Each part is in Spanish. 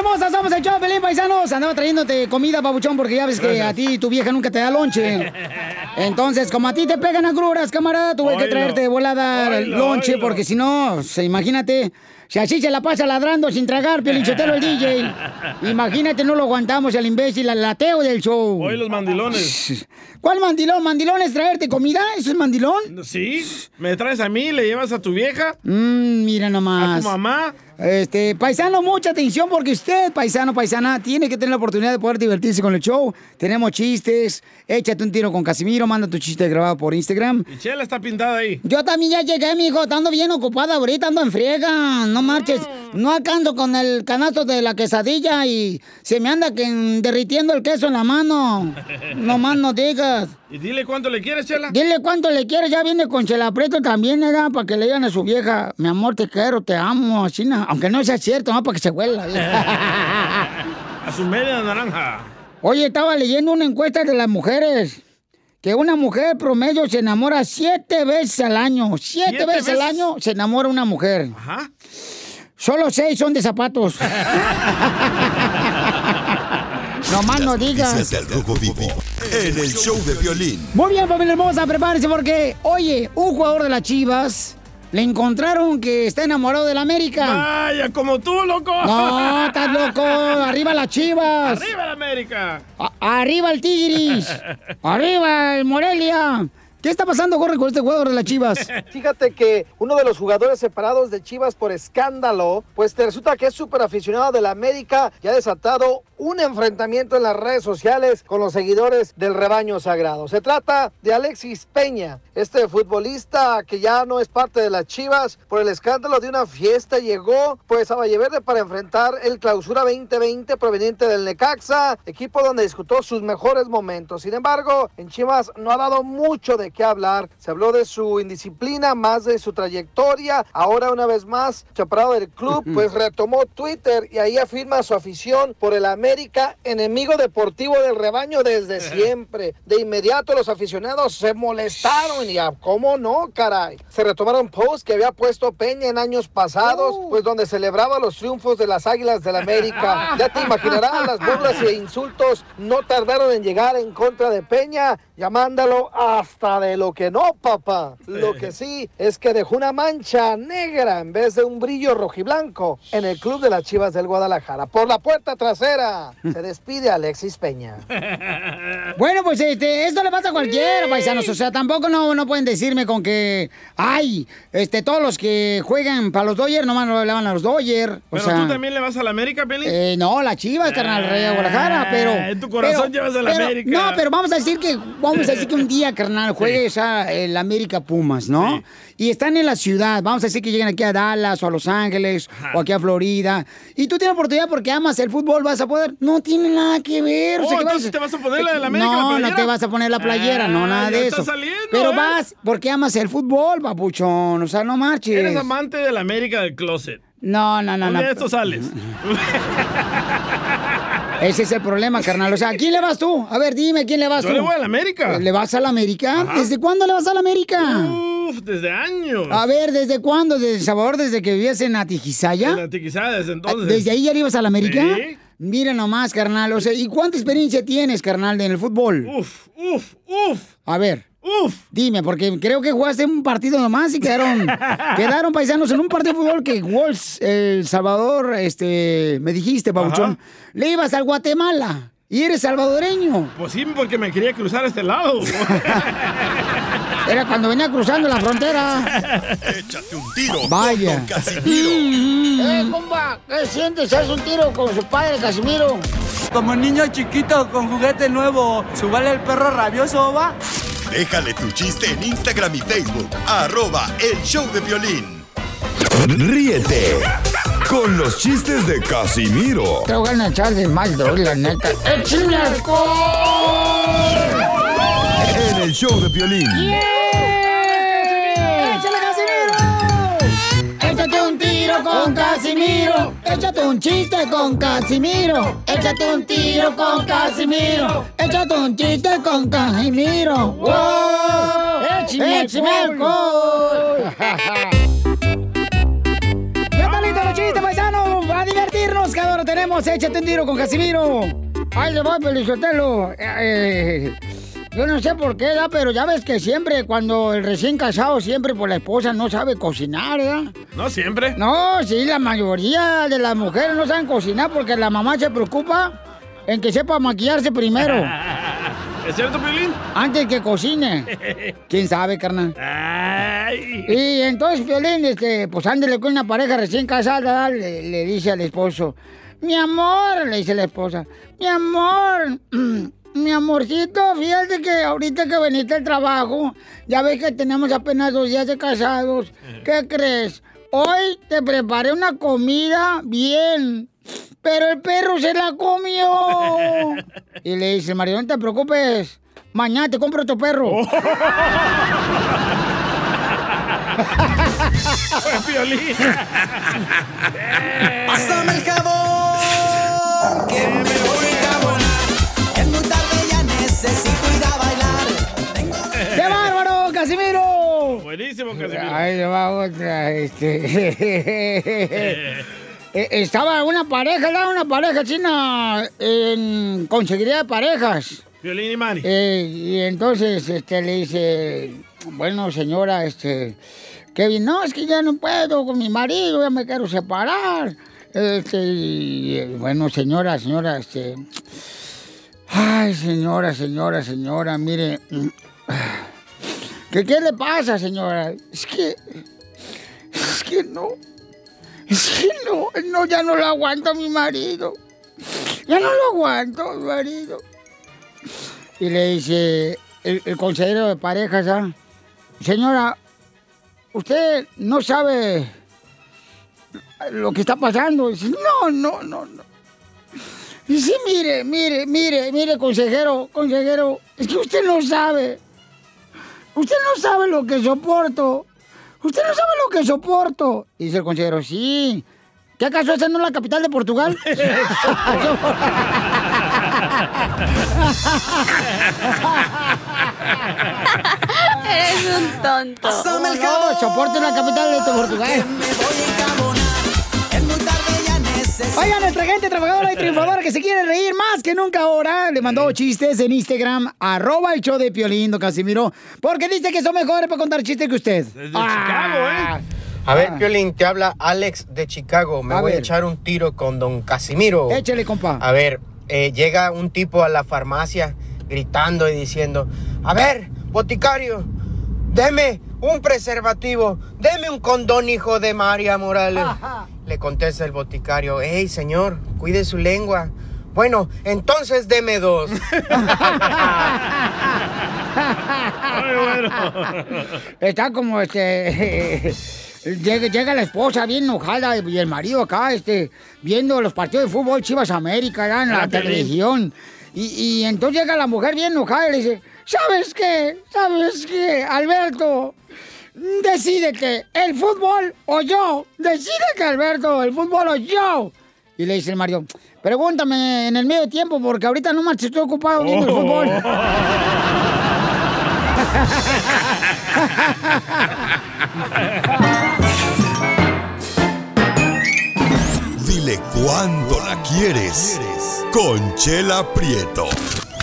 hermosa! Somos el show, Pelín Paisanos. Andaba trayéndote comida, pabuchón, porque ya ves que a ti tu vieja nunca te da lonche. Entonces, como a ti te pegan agruras, camarada, tuve que traerte de volada lonche, porque si no, se, imagínate, si así se la pasa ladrando sin tragar, Pelichotelo el DJ. Imagínate, no lo aguantamos, el imbécil, el lateo del show. Hoy los mandilones. ¿Cuál mandilón? ¿Mandilón es traerte comida? ¿Eso es mandilón? ¿Sí? ¿Me traes a mí? ¿Le llevas a tu vieja? Mmm, mira nomás. ¿A tu mamá? Este, paisano, mucha atención porque usted, paisano, paisana, tiene que tener la oportunidad de poder divertirse con el show. Tenemos chistes, échate un tiro con Casimiro, manda tu chiste grabado por Instagram. Y Chela está pintada ahí. Yo también ya llegué, mijo, ando bien ocupada ahorita, ando en friega, no marches. No alcanzo con el canasto de la quesadilla y se me anda derritiendo el queso en la mano. No más no digas. Y dile cuánto le quieres, Chela. Dile cuánto le quieres, ya viene con Chela Prieto también, ¿verdad? Para que le digan a su vieja, mi amor, te quiero, te amo, así, aunque no sea cierto, ¿no? Para que se huela. A su media naranja. Oye, estaba leyendo una encuesta de las mujeres. Que una mujer promedio se enamora siete veces al año. Siete, ¿Siete veces, al veces? año se enamora una mujer. Ajá. Solo seis son de zapatos. no más no digas. Noticias del Rojo Vivo en el show de violín. Muy bien, familia hermosa, prepárense porque, oye, un jugador de las Chivas le encontraron que está enamorado del América. Vaya, como tú, loco. No, estás loco. Arriba las Chivas. ¡Arriba la América! A- arriba el Tigris. Arriba el Morelia. ¿Qué está pasando, Corre, con este jugador de las Chivas? Fíjate que uno de los jugadores separados de Chivas por escándalo, pues te resulta que es súper aficionado de la América y ha desatado un enfrentamiento en las redes sociales con los seguidores del rebaño sagrado. Se trata de Alexis Peña, este futbolista que ya no es parte de las Chivas por el escándalo de una fiesta llegó pues a Valleverde para enfrentar el clausura 2020 proveniente del Necaxa, equipo donde disputó sus mejores momentos. Sin embargo, en Chivas no ha dado mucho de qué hablar. Se habló de su indisciplina, más de su trayectoria. Ahora una vez más, separado del club, pues retomó Twitter y ahí afirma su afición por el América, enemigo deportivo del rebaño desde siempre. De inmediato los aficionados se molestaron y a cómo no, caray. Se retomaron posts que había puesto Peña en años pasados, pues donde celebraba los triunfos de las Águilas del América. Ya te imaginarás, las burlas e insultos no tardaron en llegar en contra de Peña, llamándolo hasta de lo que no, papá. Lo que sí es que dejó una mancha negra en vez de un brillo rojiblanco en el club de las Chivas del Guadalajara. Por la puerta trasera se despide Alexis Peña. Bueno, pues este, esto le pasa a cualquiera, paisanos. O sea, tampoco no, no pueden decirme con que, ay, este, todos los que juegan para los Dodgers nomás no le van a los Dodgers. O ¿Pero sea, tú también le vas a la América, Peli? eh, no, la Chivas, carnal, Rey de Guadalajara, pero... en tu corazón pero- llevas a la pero- América. No, pero vamos a decir que, vamos a decir que un día, carnal, juegues a el América Pumas, ¿no? Y están en la ciudad, vamos a decir que lleguen aquí a Dallas o a Los Ángeles o aquí a Florida. Y tú tienes oportunidad porque amas el fútbol, vas a poder. No tiene nada que ver. o Oh, sea, vas- entonces te vas a poner la de la América, la No, no te vas a poner la playera, no, Ah, nada de eso. saliendo, Pero ¿eh? vas porque amas el fútbol, papuchón. O sea, no marches. Eres amante de la América del closet. No, no, no, Un no. de estos sales. Ese es el problema, carnal. O sea, ¿a quién le vas tú? A ver, dime, ¿quién le vas Yo tú? le voy a la América. ¿Le vas a la América? ¿Desde cuándo le vas a la América? Uf, desde años. A ver, ¿desde cuándo? ¿Desde El Salvador? ¿Desde que vivías en Atijizaya? En la Tiquizada, desde entonces. ¿Desde ahí ya le ibas a la América? Sí. Mira nomás, carnal. O sea, ¿y cuánta experiencia tienes, carnal, en el fútbol? Uf, uf, uf. A ver. Uf. Dime, porque creo que jugaste un partido nomás y quedaron, quedaron paisanos en un partido de fútbol que jugó El, Salvador, este, me dijiste, Pabuchón. Le ibas al Guatemala y eres salvadoreño. Pues sí, porque me quería cruzar a este lado. Era cuando venía cruzando la frontera. Échate un tiro Vaya. con Don Casimiro. ¡Eh, compa! ¿Qué sientes? ¿Haz un tiro con su padre, Casimiro? Como niño chiquito con juguete nuevo, ¿subale el perro rabioso, va? Déjale tu chiste en Instagram y Facebook. Arroba el show de violín. Ríete con los chistes de Casimiro Te voy a echar de mal, doy, la neta. ¡Échame alcohol! en el show de violín. ¡Échale, Casimiro! Échate un tiro con Casimiro. Échate un chiste con Casimiro. Échate un tiro con Casimiro. Échate un chiste con Casimiro. ¡Wow! ¡Échame alcohol! ¿Ya están listos los chistes, paisanos? A divertirnos, que ahora tenemos échate un tiro con Casimiro. Ahí le va, Pelizotelo. Eh, eh, yo no sé por qué, ¿verdad? pero ya ves que siempre, cuando el recién casado, siempre por la esposa no sabe cocinar, ¿verdad? No siempre. No, sí, la mayoría de las mujeres no saben cocinar porque la mamá se preocupa en que sepa maquillarse primero. ¿Es cierto, Piolín? Antes que cocine. ¿Quién sabe, carnal? Ay. Y entonces, Violín, este, pues ándele con una pareja recién casada, le, le dice al esposo, mi amor, le dice la esposa, mi amor, mi amorcito, fíjate que ahorita que veniste al trabajo, ya ves que tenemos apenas dos días de casados, ¿qué crees? Hoy te preparé una comida bien, pero el perro se la comió. Y le dice, Mario, no te preocupes, mañana te compro otro perro. Pásame el jabón, Buenísimo, Casimiro. Ahí le va otra, este. Eh, Estaba una pareja. Una pareja china en conseguiría de parejas. Piolín y Mari. Eh, y entonces este, le dice, bueno, señora, este, Kevin, no, es que ya no puedo con mi marido, ya me quiero separar. Este, y, eh, bueno, señora, señora, este. Ay, señora, señora, señora, mire. ¿Qué, ¿Qué le pasa, señora? Es que. Es que no. Es que no, no, ya no lo aguanto mi marido. Ya no lo aguanto mi marido. Y le dice el, consejero de parejas, ¿ah? Señora, usted no sabe lo que está pasando. Dice, no, no, no, no. Dice, mire, mire, mire, mire, consejero, consejero, es que usted no sabe. Usted no sabe lo que soporto. Usted no sabe lo que soporto. Y dice el consejero, sí. ¿Qué acaso esa no es la capital de Portugal? Eres un tonto. No, jabón, soporto la capital de Portugal. Oigan, nuestra gente trabajadora y triunfadora que se quiere reír más que nunca ahora, le mandó chistes en Instagram, arroba el show de Piolín, don Casimiro, porque dice que son mejores para contar chistes que usted. Desde Chicago, ¿eh? A ver, Piolín, te habla Alex de Chicago. Me A voy ver. a echar un tiro con don Casimiro. Échale, compa. A ver, eh, llega un tipo a la farmacia gritando y diciendo, a ver, boticario, deme un preservativo, deme un condón, hijo de María Morales. Le contesta el boticario, hey, señor, cuide su lengua. Bueno, entonces deme dos. Ay, bueno. Está como este. Llega, llega la esposa bien enojada y el marido acá, este, viendo los partidos de fútbol Chivas América ¿verdad? en la televisión. Y, y entonces llega la mujer bien enojada y le dice, ¿sabes qué? ¿Sabes qué, Alberto? Decídete, ¿el fútbol o yo? Decídete, Alberto, ¿el fútbol o yo? Y le dice el marido, pregúntame en el medio tiempo porque ahorita no más estoy ocupado viendo el fútbol. Dile cuándo la quieres. Conchela Prieto.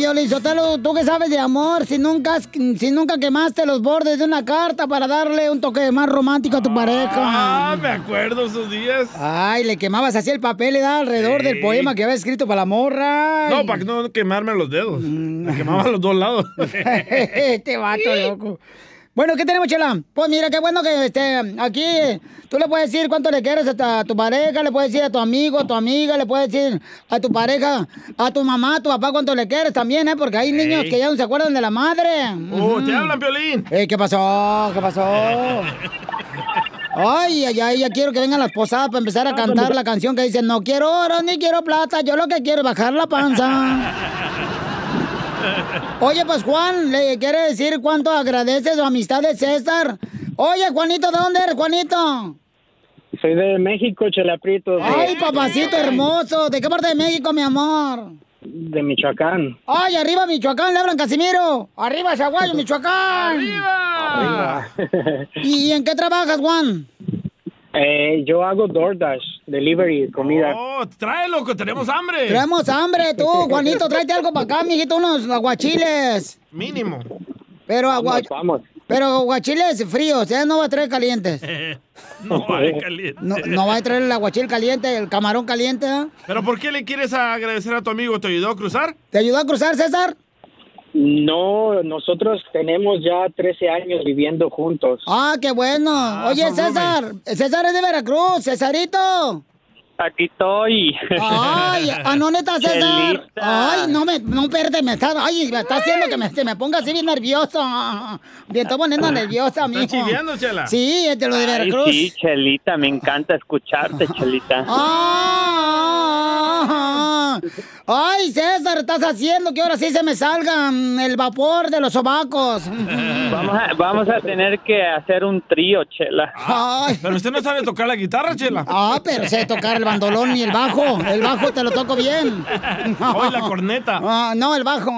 Piolín Sotelo, tú que sabes de amor, si nunca, si nunca quemaste los bordes de una carta para darle un toque más romántico a tu Ah, pareja. me acuerdo esos días. Ay, le quemabas así el papel, le alrededor Sí. del poema que había escrito para la morra. No, para no quemarme los dedos. Me quemaba los dos lados. este vato loco. Bueno, ¿qué tenemos, Chela? Pues mira, qué bueno que este, aquí tú le puedes decir cuánto le quieres a tu pareja, le puedes decir a tu amigo, a tu amiga, le puedes decir a tu pareja, a tu mamá, a tu papá cuánto le quieres también, ¿eh? Porque hay niños Ey. que ya no se acuerdan de la madre. Oh, te Ujú. hablan, Piolín. Eh, ¿Qué pasó? ¿Qué pasó? Ay, ay, ay, ya quiero que vengan las posadas para empezar a cantar la canción que dice, no quiero oro ni quiero plata, yo lo que quiero es bajar la panza. Oye, pues Juan, ¿le quiere decir cuánto agradece su amistad de César Oye, Juanito, ¿de dónde eres, Juanito? Soy de México, Chela Prieto. de- Ay, papacito hermoso. ¿De qué parte de México, mi amor? De Michoacán. Ay, arriba Michoacán, le hablan Casimiro. Arriba Zaguayo, Michoacán. Arriba. ¿Y en qué trabajas, Juan? Eh, yo hago DoorDash, delivery, comida. Oh, tráelo, que tenemos hambre. Tenemos hambre, tú, Juanito, tráete algo para acá, mijito, unos aguachiles. Mínimo. Pero agua... Vamos, vamos. Pero aguachiles fríos, ¿eh? No va a traer calientes. no hay caliente. No, no va a traer el aguachil caliente, el camarón caliente, ¿eh? ¿Pero por qué le quieres agradecer a tu amigo? ¿Te ayudó a cruzar? ¿Te ayudó a cruzar, César? No, nosotros tenemos ya 13 años viviendo juntos. Ah, qué bueno. Oye, son César, César es de Veracruz, Cesarito. Aquí estoy. Ay, ¿a no neta, César? Chelita. Ay, no me, no, espérate, me está, ay, me está haciendo que me, se me ponga así bien nervioso. Me estoy poniendo nerviosa, mijo. ¿Estás chiviando, Chela? Sí, es de lo de Veracruz. Ay, sí, Chelita, me encanta escucharte, Chelita. Ah, ay, César, estás haciendo que ahora sí se me salga mm, el vapor de los sobacos. Vamos a, vamos a tener que hacer un trío, Chela. Ay. Pero usted no sabe tocar la guitarra, Chela. Ah, pero sé tocar el bandolón y el bajo. El bajo te lo toco bien. Hoy la corneta. Ah, no, el bajo.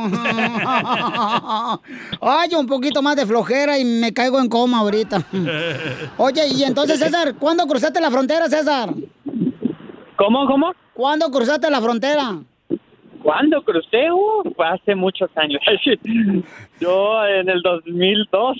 Ay, un poquito más de flojera y me caigo en coma ahorita. Oye, y entonces, César, ¿cuándo cruzaste la frontera, César? ¿Cómo, cómo? ¿Cuándo cruzaste la frontera? ¿Cuándo crucé? Uh, fue hace muchos años. Yo en el 2002.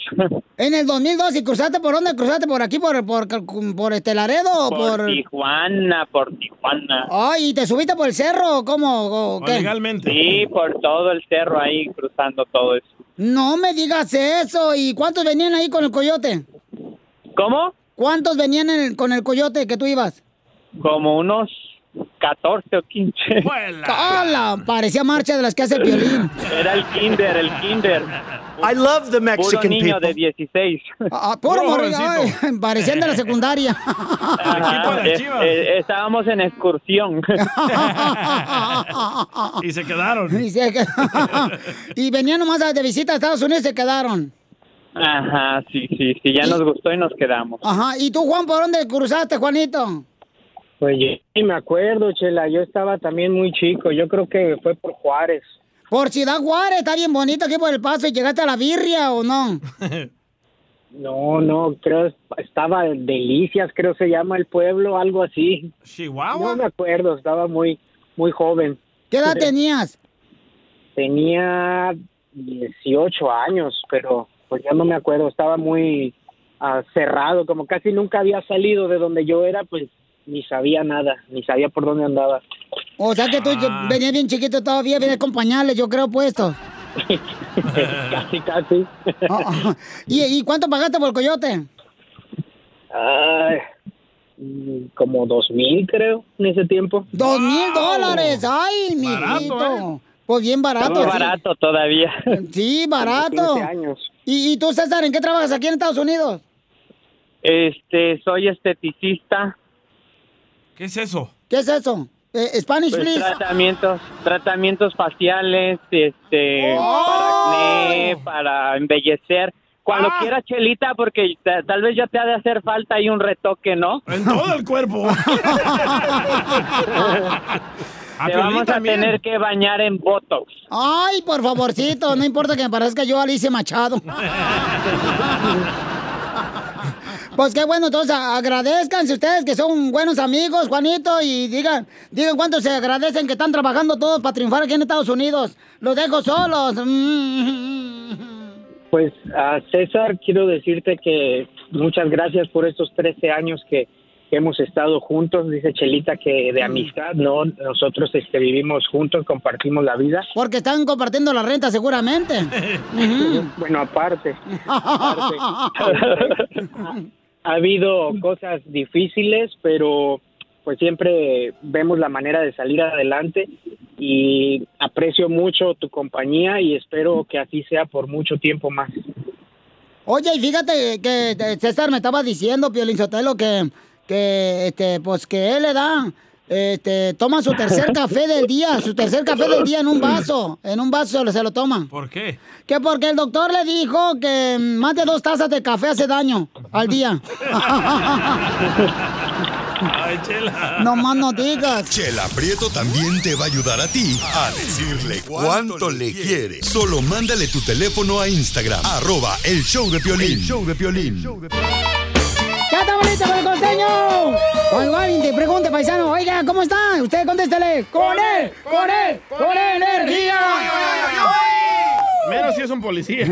En el 2002, ¿y cruzaste por dónde? ¿Cruzaste por aquí, por, por, por este Laredo o Por por...? Tijuana, por Tijuana. Ay, ¿y te subiste por el cerro o cómo? o qué? Sí, por todo el cerro ahí, cruzando todo eso. No me digas eso. ¿Y cuántos venían ahí con el coyote? ¿Cómo? ¿Cuántos venían en el- con el coyote que tú ibas? Como unos 14 o 15. ¡Hala! Parecía marcha de las que hace el violín. Era el kinder, el kinder. I love the Mexican Puro niño people. de 16. Ah, puro morrillo, parecían de la secundaria. Ajá, eh, eh, estábamos en excursión. Y se quedaron. Y, se qued- y venían nomás de visita a Estados Unidos y se quedaron. Ajá, sí, sí, sí, ya nos gustó y nos quedamos. Ajá. ¿Y tú, Juan, por dónde cruzaste, Juanito? Pues yo sí me acuerdo, Chela, yo estaba también muy chico, yo creo que fue por Juárez. Por Ciudad Juárez, está bien bonito aquí por el paso. ¿Y llegaste a la birria o no? No, no, creo estaba Delicias, creo se llama el pueblo, algo así. ¿Chihuahua? No me acuerdo, estaba muy muy joven. ¿Qué edad tenías? Tenía 18 años, pero pues ya no me acuerdo, estaba muy ah, cerrado, como casi nunca había salido de donde yo era, pues ni sabía nada, ni sabía por dónde andaba. O sea que tú Ah. venías bien chiquito todavía, vienes con pañales, yo creo, puestos. casi, casi. Ah, ¿Y, y cuánto pagaste por el coyote? Ay, mm, como dos mil creo en ese tiempo. ¡Dos mil dólares! ¡Ay, mi Barato, Pues bien barato. Sí. barato todavía. Sí, barato. Como 15 años. ¿Y, y tú, César, en qué trabajas aquí en Estados Unidos? Este, soy esteticista. ¿Qué es eso? ¿Qué es eso? Eh, Spanish, Pues, please. tratamientos, tratamientos faciales, este, para acné, para embellecer. Cuando Ah. quieras, Chelita, porque ta- tal vez ya te ha de hacer falta ahí un retoque, ¿no? En todo el cuerpo. A Te vamos a también. tener que bañar en Botox. Ay, por favorcito, no importa que me parezca yo Alicia Machado. Pues qué bueno, entonces agradezcanse ustedes que son buenos amigos, Juanito, y digan, digan cuánto se agradecen que están trabajando todos para triunfar aquí en Estados Unidos. Los dejo solos. Mm. Pues a César, quiero decirte que muchas gracias por estos 13 años que, que hemos estado juntos. Dice Chelita que de amistad, ¿no? Nosotros este, vivimos juntos, compartimos la vida. Porque están compartiendo la renta seguramente. Bueno, aparte. aparte. ha habido cosas difíciles, pero pues siempre vemos la manera de salir adelante y aprecio mucho tu compañía y espero que así sea por mucho tiempo más. Oye, y fíjate que eh, César me estaba diciendo, Piolín Sotelo, que, que, este, pues que él le da este, toman su tercer café del día, su tercer café del día en un vaso. En un vaso se lo, se lo toman. ¿Por qué? Que porque el doctor le dijo que más de dos tazas de café hace daño al día. Ay, chela. No más no digas. Chela Prieto también te va a ayudar a ti a decirle cuánto le quiere. Solo mándale tu teléfono a Instagram, arroba el show de Piolín. El show de Piolín. ¡Ya está bonito con el costeño! Cuando alguien te pregunte, paisano, oiga, ¿cómo está? Usted contéstele, ¡con él! ¡Con él! ¡Con energía! Menos si es un policía.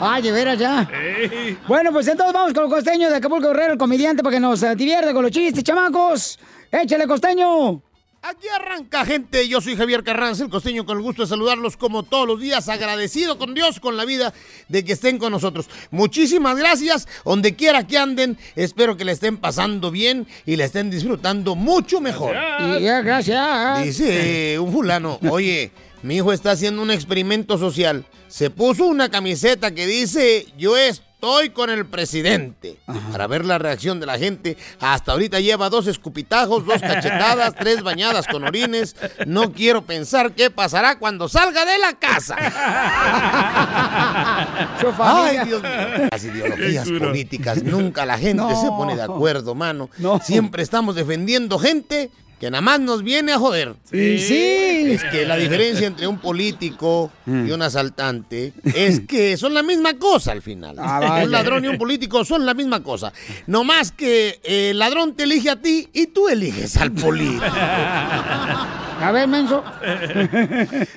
Ay, de veras ya. Ey. Bueno, pues entonces vamos con el costeño de Acapulco Guerrero, el comediante, para que nos eh, divierte con los chistes, chamacos. ¡Échale, costeño! Aquí arranca, gente. Yo soy Javier Carranza, el costeño, con el gusto de saludarlos como todos los días, agradecido con Dios, con la vida, de que estén con nosotros. Muchísimas gracias, donde quiera que anden. Espero que le estén pasando bien y le estén disfrutando mucho mejor. Y ya, gracias. Dice un fulano, oye, mi hijo está haciendo un experimento social. Se puso una camiseta que dice, yo estoy con el presidente. Para ver la reacción de la gente. Hasta ahorita lleva dos escupitajos, dos cachetadas, tres bañadas con orines. No quiero pensar qué pasará cuando salga de la casa. Ay, Dios mío. Las ideologías políticas, nunca la gente No. se pone de acuerdo, mano. Siempre estamos defendiendo gente que nada más nos viene a joder. Sí, sí. Es que la diferencia entre un político y un asaltante es que son la misma cosa al final. Ah, un ladrón y un político son la misma cosa. No más que eh, el ladrón te elige a ti y tú eliges al político. A ver, menso.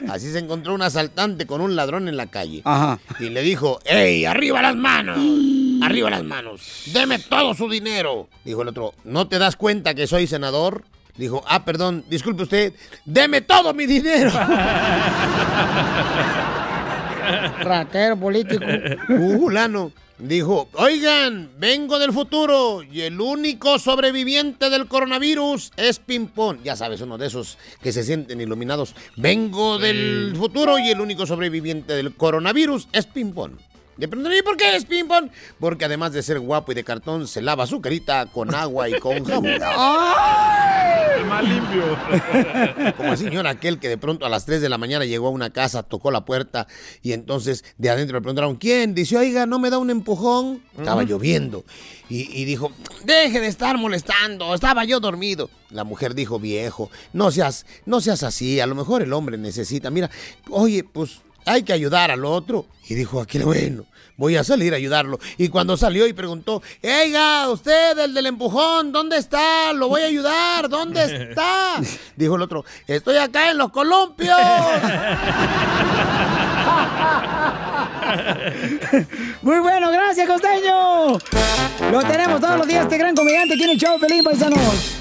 Así se encontró un asaltante con un ladrón en la calle. Ajá. Y le dijo, ¡Ey, arriba las manos! ¡Arriba las manos! ¡Deme todo su dinero! Dijo el otro, ¿no te das cuenta que soy senador? Dijo, ah, perdón, disculpe usted, ¡deme todo mi dinero! Ratero político. Fulano dijo, oigan, vengo del futuro y el único sobreviviente del coronavirus es Pimpón. Ya sabes, uno de esos que se sienten iluminados. Vengo del futuro y el único sobreviviente del coronavirus es Pimpón. Le preguntaron, ¿y por qué es Pimpón? Porque además de ser guapo y de cartón, se lava su carita con agua y con jabón. El más limpio. Como el señor aquel que de pronto a las 3 de la mañana llegó a una casa, tocó la puerta y entonces de adentro le preguntaron, ¿quién? Dice, oiga, ¿no me da un empujón? Estaba lloviendo. Y, y dijo, deje de estar molestando, estaba yo dormido. La mujer dijo, viejo, no seas, no seas así, a lo mejor el hombre necesita, mira, oye, pues hay que ayudar al otro. Y dijo, aquel bueno, voy a salir a ayudarlo. Y cuando salió y preguntó, oiga, usted, el del empujón, ¿dónde está? Lo voy a ayudar, ¿dónde está? Dijo el otro, estoy acá en los columpios. Muy bueno, gracias, costeño. Lo tenemos todos los días, este gran comediante en el show, Pelín, paisanos.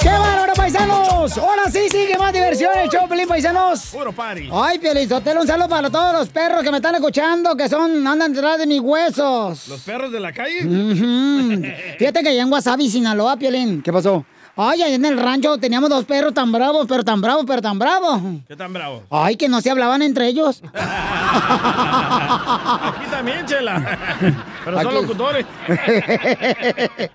¡Qué bárbaro, paisanos! Ahora sí sigue más diversión el show, Pelín, paisanos. Puro party. Ay, Pielizotelo, un saludo para todos los perros que me están escuchando, que son, andan detrás de mis huesos. ¿Los perros de la calle? Fíjate que allá en Wasabi, Sinaloa, Piolín. ¿Qué pasó? Ay, allá en el rancho teníamos dos perros tan bravos, pero tan bravos, pero tan bravos. ¿Qué tan bravo? Ay, que no se hablaban entre ellos. Aquí también, chela. Pero son Aquí. locutores.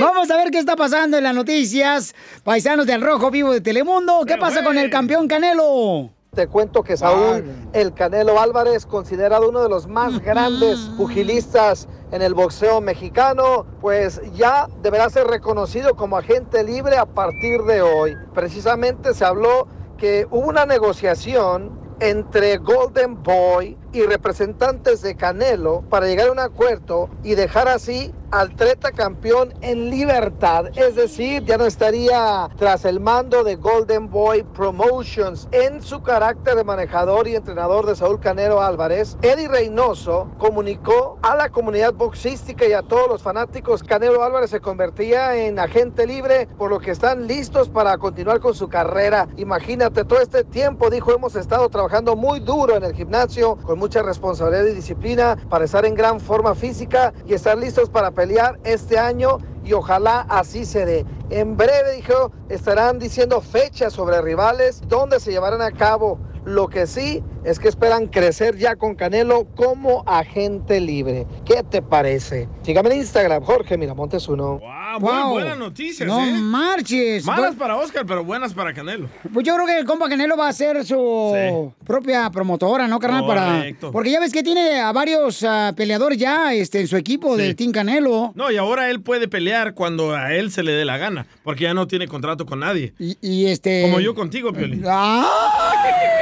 Vamos a ver qué está pasando en las noticias. Paisanos del Rojo Vivo de Telemundo. ¿Qué pasa con el campeón Canelo? Te cuento que Saúl El Canelo Álvarez, considerado uno de los más grandes pugilistas en el boxeo mexicano, pues ya deberá ser reconocido como agente libre a partir de hoy. Precisamente se habló que hubo una negociación entre Golden Boy y representantes de Canelo para llegar a un acuerdo y dejar así al treta campeón en libertad. Es decir, ya no estaría tras el mando de Golden Boy Promotions en su carácter de manejador y entrenador de Saúl Canelo Álvarez. Eddie Reynoso comunicó a la comunidad boxística y a todos los fanáticos Canelo Álvarez se convertía en agente libre, por lo que están listos para continuar con su carrera. Imagínate, todo este tiempo, dijo, hemos estado trabajando muy duro en el gimnasio, con mucha responsabilidad y disciplina, para estar en gran forma física y estar listos para pelear este año y ojalá así se dé. En breve, dijo, estarán diciendo fechas sobre rivales, donde se llevarán a cabo Lo que sí es que esperan crecer ya con Canelo como agente libre. ¿Qué te parece? Sígame en Instagram, Jorge Miramontes uno. Ah, muy Wow. buenas noticias, No ¿eh? marches. Malas Pues- para Oscar, pero buenas para Canelo. Pues yo creo que el compa Canelo va a ser su propia promotora, ¿no, carnal? Correcto. Para... Porque ya ves que tiene a varios ah, peleadores ya este, en su equipo del Team Canelo. No, y ahora él puede pelear cuando a él se le dé la gana, porque ya no tiene contrato con nadie. Y, y este... Como yo contigo, Piolín. ¡Ay!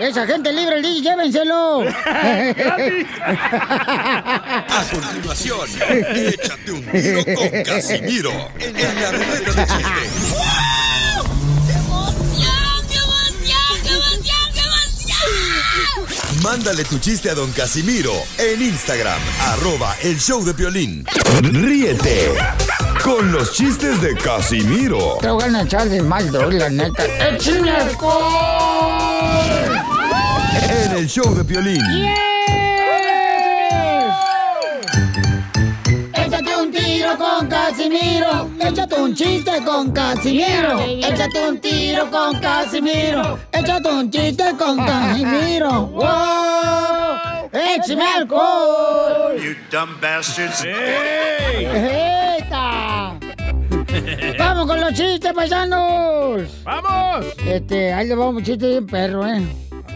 Esa gente libre, el DJ, llévenselo. A continuación, échate un tiro con Casimiro en la ruleta de chistes. Mándale tu chiste a don Casimiro en Instagram, arroba el show de violín. Ríete con los chistes de Casimiro Te voy a echar de mal, la neta. ¡Échame alcohol! En el show de Piolín. Échate un tiro con Casimiro. Échate un chiste con Casimiro. Échate un tiro con Casimiro. Échate un chiste con Casimiro. ¡Wow! ¡Échame alcohol! You dumb bastards. ¡Eta! ¡Vamos con los chistes, paisanos! ¡Vamos! Este, ahí le vamos un chiste bien perro, ¿eh?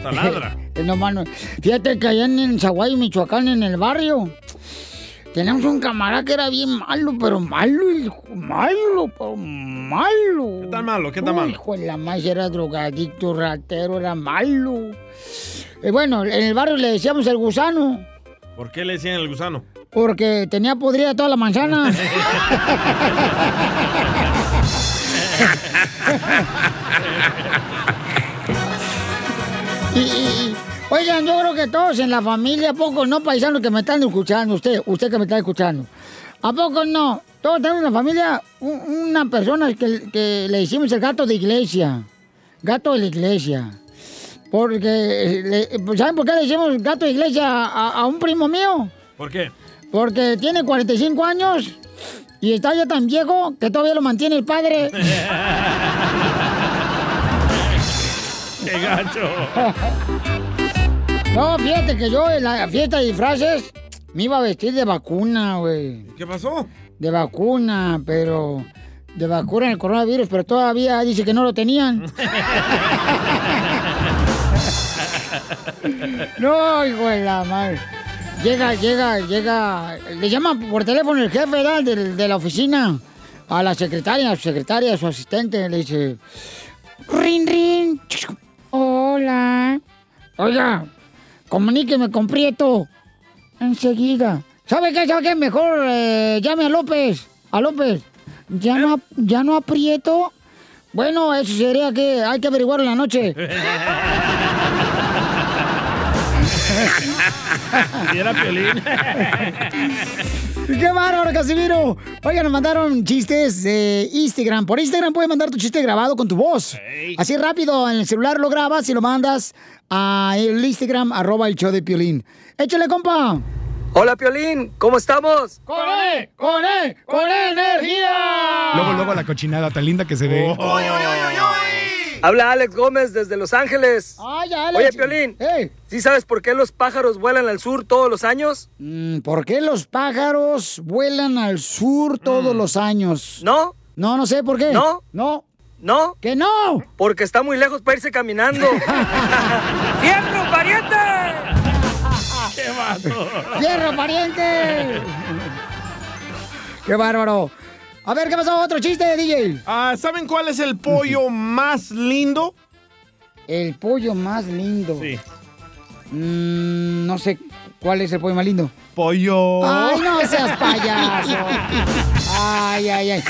Hasta ladra. Eh, no, mano. Fíjate que allá en Zaguay, Michoacán, en el barrio, tenemos un camarada que era bien malo, pero malo, hijo, malo, pero malo. ¿Qué tan malo? ¿Qué tan malo? Hijo de la más era drogadicto, ratero, era malo. Eh, bueno, en el barrio le decíamos el gusano, ¿Por qué le decían el gusano? porque tenía podrida toda la manzana. Y, oigan, yo creo que todos en la familia, ¿a poco no, paisanos que me están escuchando, usted, usted que me está escuchando? ¿A poco no? Todos tenemos en la familia un- una persona que, que le hicimos el gato de iglesia. Gato de la iglesia. Porque, ¿saben por qué le hicimos gato de iglesia a, a un primo mío? ¿Por qué? Porque tiene 45 años y está ya tan viejo que todavía lo mantiene el padre. ¡Qué gacho! No, fíjate que yo en la fiesta de disfraces me iba a vestir de vacuna, güey. ¿Qué pasó? De vacuna, pero... De vacuna en el coronavirus, pero todavía dice que no lo tenían. No, hijo de la madre. Llega, llega, llega. Le llama por teléfono el jefe ¿verdad? de, de la oficina a la secretaria, a su secretaria, a su asistente. Le dice: Rin, rin. Hola. Oiga, comuníqueme con Prieto. Enseguida. ¿Sabe qué? ¿Sabe qué? Mejor eh, llame a López. A López. ¿Ya no, ya no aprieto? Bueno, eso sería que hay que averiguar en la noche. Y era Piolín. ¡Qué bárbaro, Casimiro! Oigan, nos mandaron chistes de Instagram. Por Instagram puedes mandar tu chiste grabado con tu voz. Así rápido, en el celular lo grabas y lo mandas a el Instagram, arroba el show de Piolín. ¡Échale, compa! Hola Piolín, ¿cómo estamos? ¡Con él! ¡Con él! ¡Con energía! Luego, luego la cochinada tan linda que se ve. Habla Alex Gómez desde Los Ángeles. ¡Ay, Alex! Oye Piolín, ¿sí sabes por qué los pájaros vuelan al sur todos los años? Mm, ¿Por qué los pájaros vuelan al sur todos los años? ¿No? No, no sé por qué. ¿No? No. ¿No? ¡Que no! Porque está muy lejos para irse caminando. ¡Fierro, pariente! ¡Qué vato! ¡Fierro, pariente! ¡Qué bárbaro! A ver, ¿qué pasó? ¿Otro chiste, DJ? Ah, ¿Saben cuál es el pollo más lindo? El pollo más lindo. Sí. Mm, no sé cuál es el pollo más lindo. Pollo. ¡Ay, no seas payaso! ¡Ay, ay, ay!